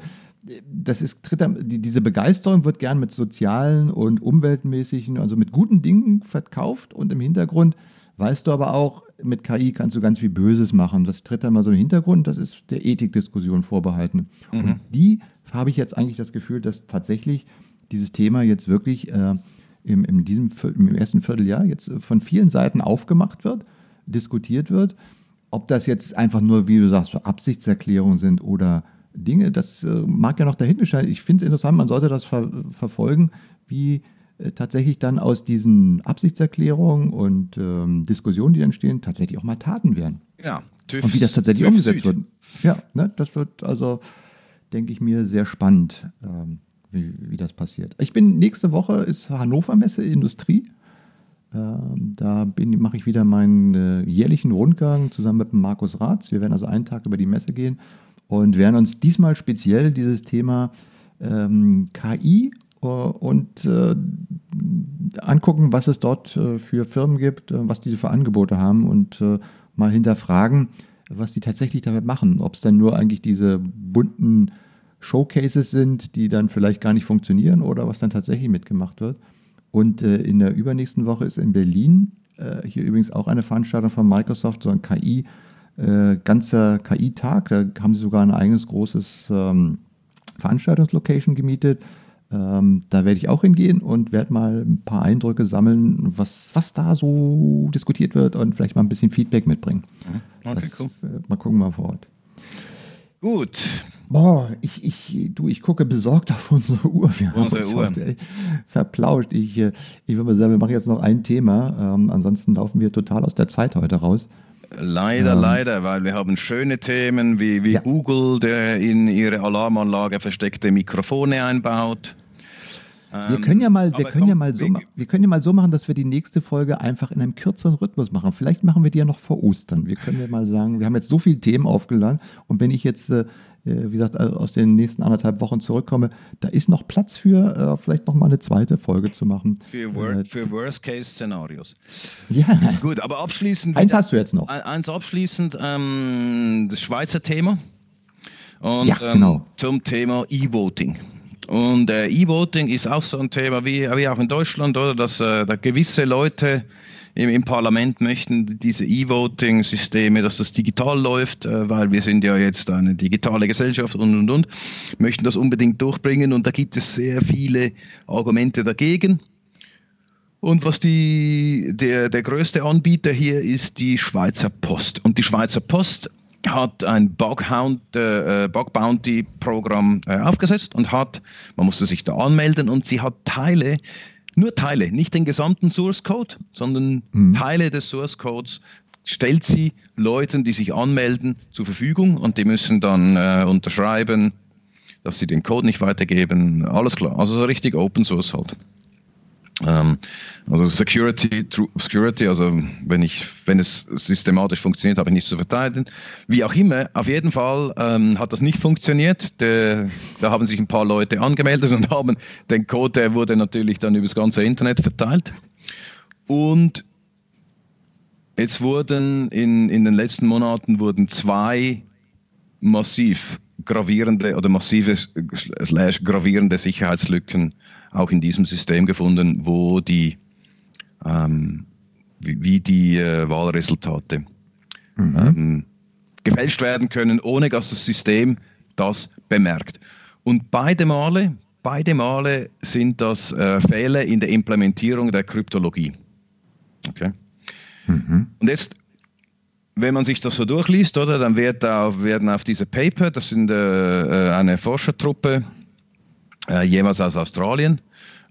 das ist, tritt, die, diese Begeisterung wird gern mit sozialen und umweltmäßigen, also mit guten Dingen verkauft und im Hintergrund weißt du aber auch, mit KI kannst du ganz viel Böses machen. Das tritt dann mal so im Hintergrund, das ist der Ethikdiskussion vorbehalten. Mhm. Und die habe ich jetzt eigentlich das Gefühl, dass tatsächlich dieses Thema jetzt wirklich äh, im, in diesem, im ersten Vierteljahr jetzt von vielen Seiten aufgemacht wird diskutiert wird. Ob das jetzt einfach nur, wie du sagst, so Absichtserklärungen sind oder Dinge, das äh, mag ja noch dahinter stehen. Ich finde es interessant, man sollte das ver verfolgen, wie äh, tatsächlich dann aus diesen Absichtserklärungen und ähm, Diskussionen, die entstehen, tatsächlich auch mal Taten werden. Ja, TÜV, und wie das tatsächlich TÜV umgesetzt Süd. wird. Ja, ne, das wird also, denke ich mir, sehr spannend, ähm, wie, wie das passiert. Ich bin nächste Woche ist Hannover Messe Industrie. Ähm, da mache ich wieder meinen äh, jährlichen Rundgang zusammen mit Markus Ratz. Wir werden also einen Tag über die Messe gehen und werden uns diesmal speziell dieses Thema ähm, KI äh, und äh, angucken, was es dort äh, für Firmen gibt, äh, was diese für Angebote haben und äh, mal hinterfragen, was die tatsächlich damit machen. Ob es dann nur eigentlich diese bunten Showcases sind, die dann vielleicht gar nicht funktionieren oder was dann tatsächlich mitgemacht wird. Und äh, in der übernächsten Woche ist in Berlin äh, hier übrigens auch eine Veranstaltung von Microsoft, so ein KI, äh, ganzer KI-Tag. Da haben sie sogar ein eigenes großes ähm, Veranstaltungslocation gemietet. Ähm, da werde ich auch hingehen und werde mal ein paar Eindrücke sammeln, was, was da so diskutiert wird und vielleicht mal ein bisschen Feedback mitbringen. Okay, das, cool. Äh, mal gucken mal vor Ort. Gut, Boah, ich, ich, du, ich gucke besorgt auf unsere Uhr. Wir haben uns Uhr. heute zerplauscht. Ich, äh, ich würde mal sagen, wir machen jetzt noch ein Thema. Ähm, ansonsten laufen wir total aus der Zeit heute raus. Leider, ähm, leider, weil wir haben schöne Themen wie, wie ja. Google, der in ihre Alarmanlage versteckte Mikrofone einbaut. Wir können ja mal, wir können ja mal so, wir können ja mal so machen, dass wir die nächste Folge einfach in einem kürzeren Rhythmus machen. Vielleicht machen wir die ja noch vor Ostern. Wir können ja mal sagen, wir haben jetzt so viele Themen aufgeladen und wenn ich jetzt äh, wie gesagt, äh, aus den nächsten anderthalb Wochen zurückkomme, da ist noch Platz für äh, vielleicht noch mal eine zweite Folge zu machen. Für, wor für Worst-Case-Szenarios. Ja. Gut, aber abschließend. Eins hast du jetzt noch. Eins abschließend, ähm, das Schweizer Thema. Und ja, genau. ähm, zum Thema E-Voting. Und äh, E-Voting ist auch so ein Thema wie, wie auch in Deutschland, oder? Dass äh, da gewisse Leute im, im Parlament möchten diese E-Voting-Systeme, dass das digital läuft, äh, weil wir sind ja jetzt eine digitale Gesellschaft und und und, möchten das unbedingt durchbringen und da gibt es sehr viele Argumente dagegen. Und was die, der, der größte Anbieter hier ist die Schweizer Post. Und die Schweizer Post hat ein Bughound, äh, Bug Bounty Programm äh, aufgesetzt und hat, man musste sich da anmelden und sie hat Teile nur Teile, nicht den gesamten Source Code, sondern mhm. Teile des Source Codes stellt sie Leuten, die sich anmelden, zur Verfügung und die müssen dann äh, unterschreiben, dass sie den Code nicht weitergeben. Alles klar, also so richtig Open Source halt. Ähm, also Security, True Security, also wenn ich, wenn es systematisch funktioniert, habe ich nichts zu verteidigen. Wie auch immer, auf jeden Fall ähm, hat das nicht funktioniert. Der, da haben sich ein paar Leute angemeldet und haben den Code, der wurde natürlich dann über das ganze Internet verteilt. Und jetzt wurden in, in den letzten Monaten wurden zwei massiv gravierende oder massive slash gravierende Sicherheitslücken auch in diesem System gefunden, wo die, ähm, wie, wie, die äh, Wahlresultate mhm. ähm, gefälscht werden können, ohne dass das System das bemerkt. Und beide Male, beide Male sind das äh, Fehler in der Implementierung der Kryptologie. Okay? Mhm. Und jetzt wenn man sich das so durchliest, oder, dann wird auf, werden auf diese Paper, das sind äh, äh eine Forschertruppe äh, jeweils aus Australien.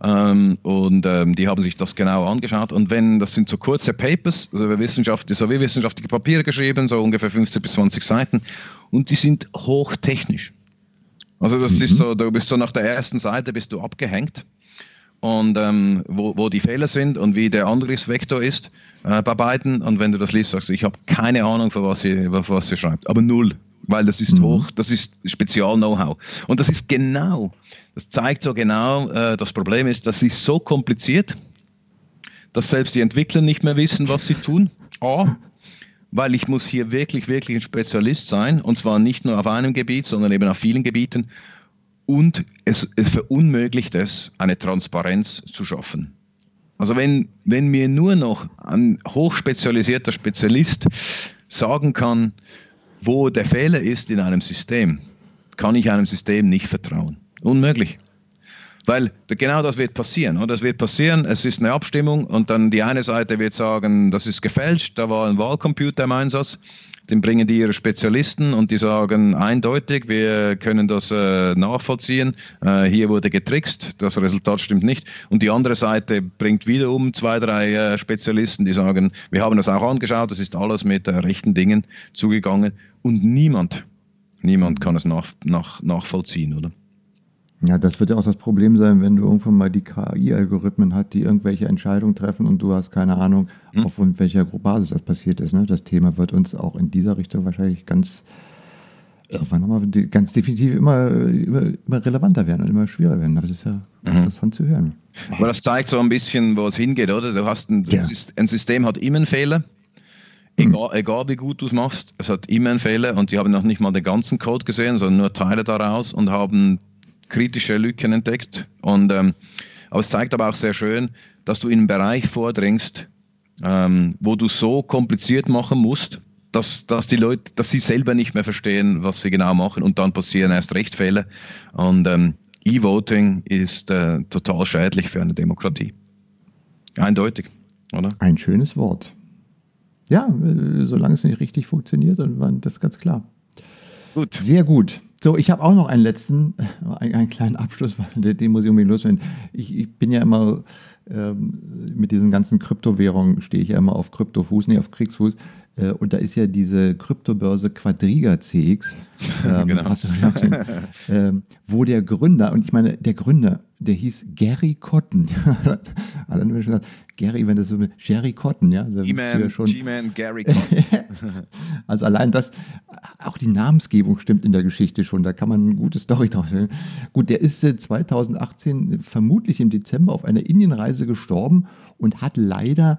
Ähm, und ähm, die haben sich das genau angeschaut. Und wenn, das sind so kurze Papers, also Wissenschaft, so wie wissenschaftliche Papiere geschrieben, so ungefähr 15 bis 20 Seiten, und die sind hochtechnisch. Also das mhm. ist so, du bist so nach der ersten Seite bist du abgehängt und ähm, wo, wo die Fehler sind und wie der Angriffsvektor ist äh, bei beiden. Und wenn du das liest, sagst du, ich habe keine Ahnung, für was sie, für was sie schreibt, aber null weil das ist mhm. hoch, das ist Spezial-Know-how. Und das ist genau, das zeigt so genau, äh, das Problem ist, das ist so kompliziert, dass selbst die Entwickler nicht mehr wissen, was sie tun. A, weil ich muss hier wirklich, wirklich ein Spezialist sein, und zwar nicht nur auf einem Gebiet, sondern eben auf vielen Gebieten. Und es, es verunmöglicht es, eine Transparenz zu schaffen. Also wenn, wenn mir nur noch ein hochspezialisierter Spezialist sagen kann, wo der Fehler ist in einem System, kann ich einem System nicht vertrauen. Unmöglich. Weil genau das wird passieren. Und das wird passieren, es ist eine Abstimmung und dann die eine Seite wird sagen, das ist gefälscht, da war ein Wahlcomputer im Einsatz. den bringen die ihre Spezialisten und die sagen eindeutig, wir können das äh, nachvollziehen, äh, hier wurde getrickst, das Resultat stimmt nicht. Und die andere Seite bringt wiederum zwei, drei äh, Spezialisten, die sagen, wir haben das auch angeschaut, das ist alles mit äh, rechten Dingen zugegangen und niemand, niemand kann es nach, nach, nachvollziehen, oder? Ja, das wird ja auch das Problem sein, wenn du irgendwann mal die KI-Algorithmen hast, die irgendwelche Entscheidungen treffen und du hast keine Ahnung, hm. auf welcher Basis das passiert ist. Ne? Das Thema wird uns auch in dieser Richtung wahrscheinlich ganz, irgendwann nochmal, ganz definitiv immer, immer, immer, relevanter werden und immer schwerer werden. Das ist ja mhm. interessant zu hören. Aber das zeigt so ein bisschen, wo es hingeht, oder? Du hast ein, ja. ein System hat immer einen Fehler. Egal, egal, wie gut du es machst, es hat immer einen Fehler und die haben noch nicht mal den ganzen Code gesehen, sondern nur Teile daraus und haben kritische Lücken entdeckt. Und, ähm, aber es zeigt aber auch sehr schön, dass du in einen Bereich vordringst, ähm, wo du so kompliziert machen musst, dass, dass die Leute, dass sie selber nicht mehr verstehen, was sie genau machen und dann passieren erst recht Fehler. Und ähm, E-Voting ist äh, total schädlich für eine Demokratie. Eindeutig, oder? Ein schönes Wort. Ja, äh, solange es nicht richtig funktioniert, dann war das ganz klar. Gut. Sehr gut. So, ich habe auch noch einen letzten, einen, einen kleinen Abschluss, weil den muss ich unbedingt loswerden. Ich, ich bin ja immer ähm, mit diesen ganzen Kryptowährungen, stehe ich ja immer auf Kryptofuß, nicht auf Kriegsfuß. Äh, und da ist ja diese Kryptobörse Quadriga CX, ähm, genau. gesehen, ähm, wo der Gründer, und ich meine, der Gründer, der hieß Gary Cotton. Alle haben schon gesagt, Gary, wenn das so Jerry Cotton, ja. G-Man, ja Gary Cotton. also allein das, auch die Namensgebung stimmt in der Geschichte schon, da kann man eine gute Story draus. Gut, der ist 2018 vermutlich im Dezember auf einer Indienreise gestorben und hat leider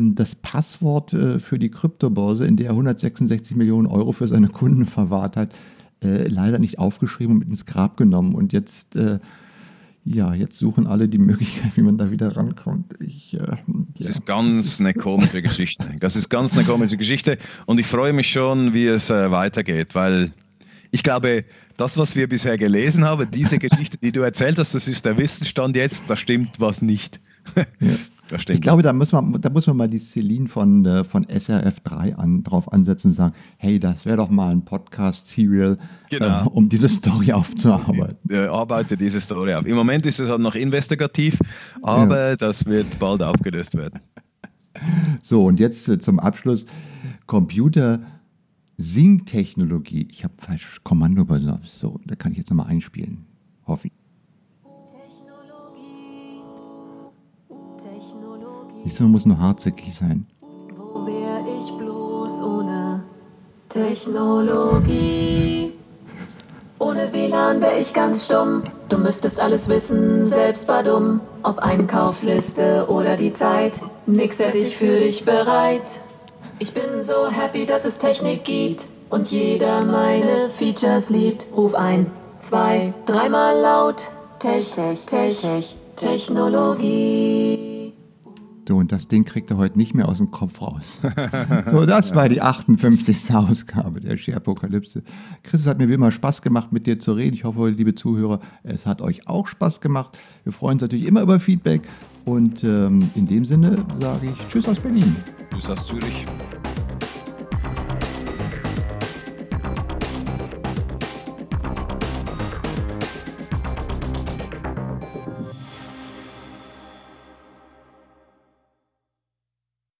das Passwort äh, für die Kryptobörse, in der er 166 Millionen Euro für seine Kunden verwahrt hat, äh, leider nicht aufgeschrieben und mit ins Grab genommen. Und jetzt äh, ja, jetzt suchen alle die Möglichkeit, wie man da wieder rankommt. Ich, ja. Das ist ganz eine komische Geschichte. Das ist ganz eine komische Geschichte und ich freue mich schon, wie es weitergeht, weil ich glaube, das, was wir bisher gelesen haben, diese Geschichte, die du erzählt hast, das ist der Wissensstand jetzt, da stimmt was nicht. Ja. Ich glaube, da muss man, da muss man mal die Celine von, äh, von SRF3 an, drauf ansetzen und sagen, hey, das wäre doch mal ein Podcast-Serial, genau. äh, um diese Story aufzuarbeiten. Ich, äh, arbeite diese Story auf. Im Moment ist es halt noch investigativ, aber ja. das wird bald aufgelöst werden. So, und jetzt äh, zum Abschluss Computer. Sing-Technologie. Ich habe falsch Kommando übernommen. So, da kann ich jetzt nochmal einspielen. Hoffe ich. Siehst man muss nur hartzickig sein. Wo wär ich bloß ohne Technologie? Ohne WLAN wär ich ganz stumm. Du müsstest alles wissen, selbst war dumm. Ob Einkaufsliste oder die Zeit, nix hätte ich für dich bereit. Ich bin so happy, dass es Technik gibt und jeder meine Features liebt. Ruf ein, zwei, dreimal laut. Tech, Tech, Tech, Tech, Technologie. So, und das Ding kriegt er heute nicht mehr aus dem Kopf raus. so, das war die 58. Ausgabe der Scherpokalypse. Chris, es hat mir wie immer Spaß gemacht, mit dir zu reden. Ich hoffe, liebe Zuhörer, es hat euch auch Spaß gemacht. Wir freuen uns natürlich immer über Feedback. Und ähm, in dem Sinne sage ich Tschüss aus Berlin. Tschüss aus Zürich.